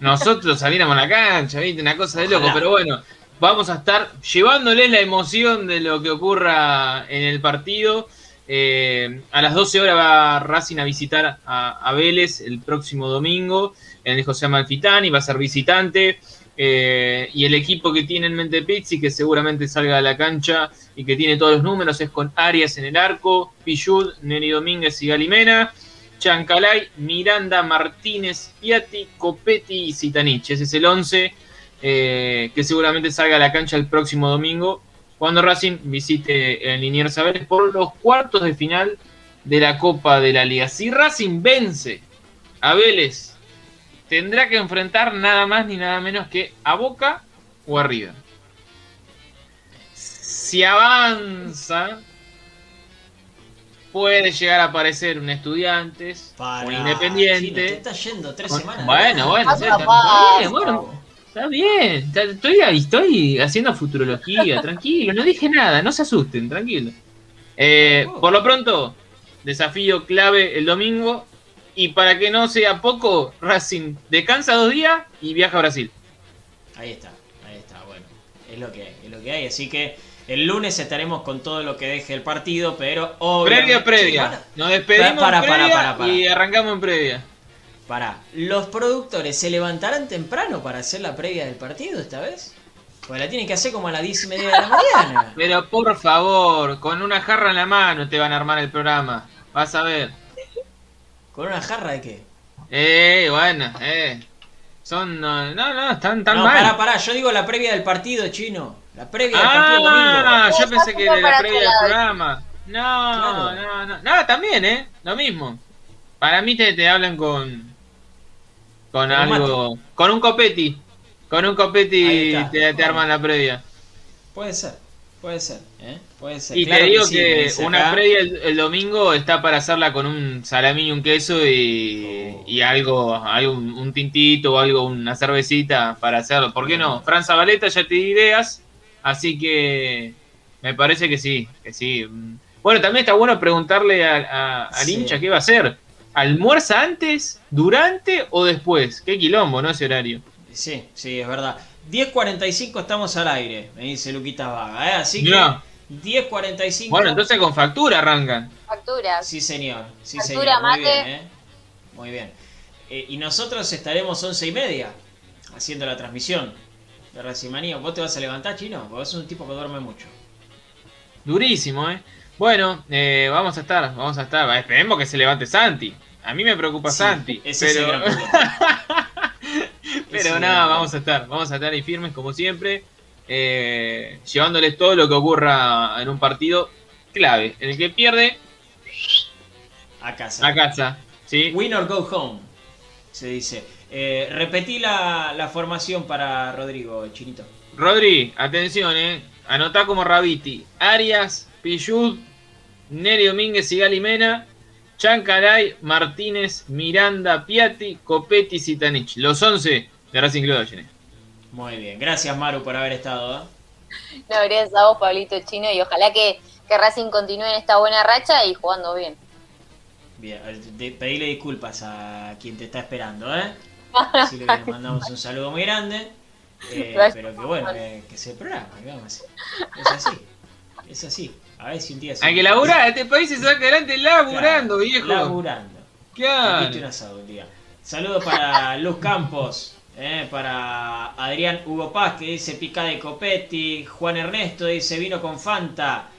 nosotros saliéramos a la cancha, ¿viste? Una cosa de loco, Ojalá. pero bueno. Vamos a estar llevándoles la emoción de lo que ocurra en el partido. Eh, a las 12 horas va Racing a visitar a, a Vélez el próximo domingo en el José Amalfitani, va a ser visitante. Eh, y el equipo que tiene en mente Pizzi, que seguramente salga a la cancha y que tiene todos los números, es con Arias en el arco, Pichud, Neri Domínguez y Galimena, Chancalay, Miranda, Martínez, Piatti, Copetti y Zitanich. Ese es el 11 eh, que seguramente salga a la cancha el próximo domingo cuando Racing visite el Liniers Vélez por los cuartos de final de la Copa de la Liga. Si Racing vence a Vélez, tendrá que enfrentar nada más ni nada menos que a Boca o a River. Si avanza, puede llegar a aparecer un Estudiantes, Para, un Chino, te Independiente. está yendo tres Bueno, semanas. bueno, está, bien, bueno, está bien. está- Estoy, estoy haciendo futurología, tranquilo, no dije nada, no se asusten, tranquilo. Eh, por lo pronto, desafío clave el domingo. Y para que no sea poco, Racing descansa dos días y viaja a Brasil. Ahí está, ahí está, bueno. Es lo que hay, es lo que hay. Así que el lunes estaremos con todo lo que deje el partido, pero obviamente. Previa, previa. Nos despedimos Para, en para, previa para, para. y arrancamos en previa. Pará, ¿los productores se levantarán temprano para hacer la previa del partido esta vez? Pues la tienen que hacer como a las 10 y media de la mañana. Pero por favor, con una jarra en la mano te van a armar el programa. Vas a ver. ¿Con una jarra de qué? Eh, bueno, eh. Son. No, no, no, están tan no, mal. pará, pará, yo digo la previa del partido, chino. La previa del partido del domingo. Ah, yo pensé que de la previa del programa. No, Claro. no, no. No, también, ¿eh? Lo mismo. Para mí te, te hablan con. Con algo. Con un copeti. Con un copeti te, te arman la previa. Puede ser, puede ser, ¿eh? Puede ser. Y Claro te digo sí, que, una acá. previa el, el domingo está para hacerla con un salamín y un queso y, Oh. y algo, algo, un un tintito o algo, una cervecita para hacerlo. ¿Por qué no? Fran Zabaleta ya te di ideas, así que me parece que sí, que sí. Bueno, también está bueno preguntarle a- a- al Sí. hincha qué va a hacer. ¿Almuerza antes, durante o después? Qué quilombo, ¿no? Ese horario. Sí, sí, es verdad. 10.45 estamos al aire, me dice Luquita Vaga, ¿eh? Así que Mirá. 10.45. Bueno, entonces con factura arrancan. Facturas. Sí, señor. Sí, Factura, señor. Muy mate. bien, ¿eh? Muy bien. Eh, y nosotros estaremos once y media haciendo la transmisión de. ¿Vos te vas a levantar, chino? Porque sos un tipo que duerme mucho. Durísimo, ¿eh? Bueno, eh, vamos a estar, vamos a estar. Esperemos que se levante Santi. A mí me preocupa Sí, Santi. ese es el pero gran pero nada, gran vamos a estar, vamos a estar ahí firmes como siempre, eh, llevándoles todo lo que ocurra en un partido clave. En el que pierde, A casa. a casa. ¿sí? Win or go home, se dice. Eh, repetí la, la formación para Rodrigo, Chinito. Rodri, atención, eh. Anotá como Rabiti. Arias, Pillud, Neri Domínguez y Galimena. Chancaray, Martínez, Miranda, Piatti, Copetti, Zitanich. Los 11 de Racing Club de. Muy bien, gracias Maru por haber estado. ¿eh? No, gracias a vos, Pablito Chino, y ojalá que, que Racing continúe en esta buena racha y jugando bien. Bien, eh, pedile disculpas a quien te está esperando, ¿eh? Decirle que le mandamos un saludo muy grande. eh, pero que bueno, que, que se programa, hacer. Es así, es así. A ver si un día se. Hay que laburar, este país se saca adelante laburando, Claro, viejo. Laburando. Claro. Un asado un día. Saludos para Luz Campos, eh, para Adrián Hugo Paz que dice pica de Copetti, Juan Ernesto dice vino con Fanta.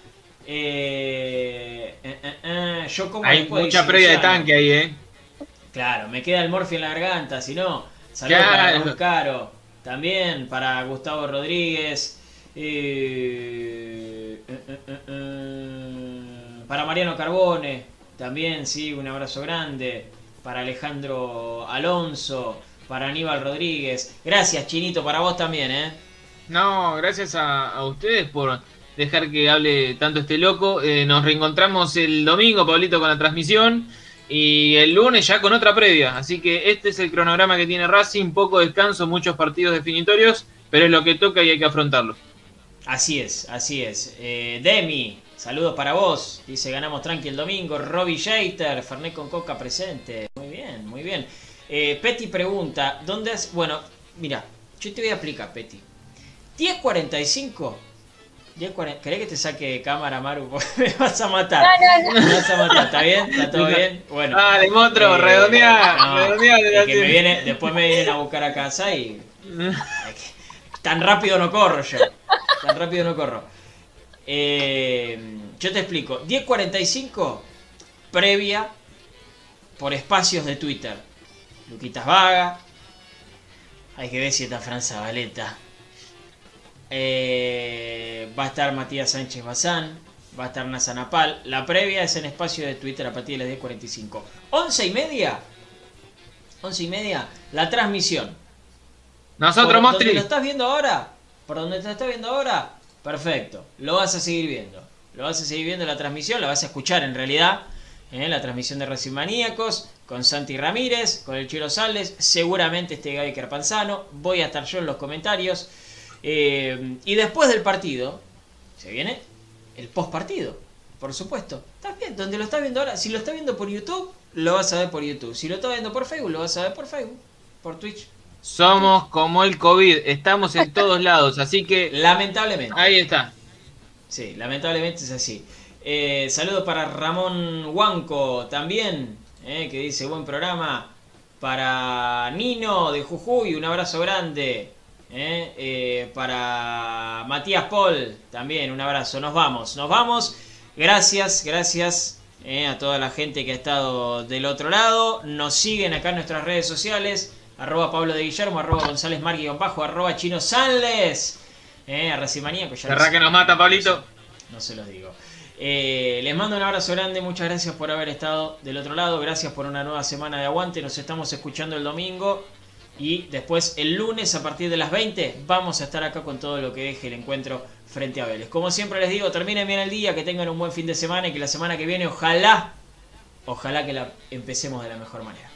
Eh, eh, eh, eh, yo como Hay mucha previa de tanque ahí, eh. Claro, me queda el morfi en la garganta, si no. Saludos para Claro. Caro, también para Gustavo Rodríguez, eh, eh, eh, para Mariano Carbone, también, sí, un abrazo grande, para Alejandro Alonso, para Aníbal Rodríguez. Gracias, Chinito, para vos también, ¿eh? No, gracias a, a ustedes por dejar que hable tanto este loco. Eh, nos reencontramos el domingo, Pablito, con la transmisión. Y el lunes ya con otra previa. Así que este es el cronograma que tiene Racing. Poco descanso, muchos partidos definitorios. Pero es lo que toca y hay que afrontarlo. Así es, así es. Eh, Demi, saludos para vos. Dice, ganamos tranqui el domingo. Robbie Jeter, Fernet con Coca presente. Muy bien, muy bien. Eh, Petty pregunta, ¿dónde es? Bueno, mira, yo te voy a explicar, Petty. 10.45. 10.40 ¿Querés que te saque cámara, Maru? Me vas a matar. No, no, Me vas a matar, ¿está bien? ¿Está todo bien? Bueno. Dale, Motro, Eh, redondea, no, de que me viene, después me vienen a buscar a casa y Tan rápido no corro yo. Tan rápido no corro. Eh, yo te explico. 10.45 previa por espacios de Twitter. Luquitas Vaga. Hay que ver si está Fran Zabaleta. Eh, va a estar Matías Sánchez Bazán. Va a estar Nasa Napal. La previa es en espacio de Twitter a partir de las 10.45. 11 y media. 11 y media. La transmisión. Nosotros, Mostri. lo estás viendo ahora, por donde te estás viendo ahora, perfecto. Lo vas a seguir viendo. Lo vas a seguir viendo la transmisión, la vas a escuchar en realidad. ¿eh? La transmisión de Racing Maníacos con Santi Ramírez, con el Chiro Sales, seguramente este Gaby Carpanzano. Voy a estar yo en los comentarios. Eh, y después del partido, se viene el post partido, por supuesto. ¿Estás bien? Donde lo estás viendo ahora, si lo estás viendo por YouTube, lo vas a ver por YouTube. Si lo estás viendo por Facebook, lo vas a ver por Facebook, por Twitch. Somos como el COVID. Estamos en todos lados. Así que Lamentablemente. ahí está. Sí, lamentablemente es así. Eh, saludo para Ramón Huanco también, eh, que dice buen programa. Para Nino de Jujuy, un abrazo grande. Eh, eh, para Matías Paul, también un abrazo. Nos vamos, nos vamos. Gracias, gracias eh, a toda la gente que ha estado del otro lado. Nos siguen acá en nuestras redes sociales. Arroba Pablo de Guillermo, arroba González Margui, bajo, arroba Chino Sanles. Eh, a Racimanía, que ya lo- que nos mata, Pablito. no se los digo. Eh, les mando un abrazo grande, muchas gracias por haber estado del otro lado, gracias por una nueva semana de aguante, nos estamos escuchando el domingo y después el lunes a partir de las 20 vamos a estar acá con todo lo que deje el encuentro frente a Vélez. Como siempre les digo, terminen bien el día, que tengan un buen fin de semana y que la semana que viene ojalá, ojalá que la empecemos de la mejor manera.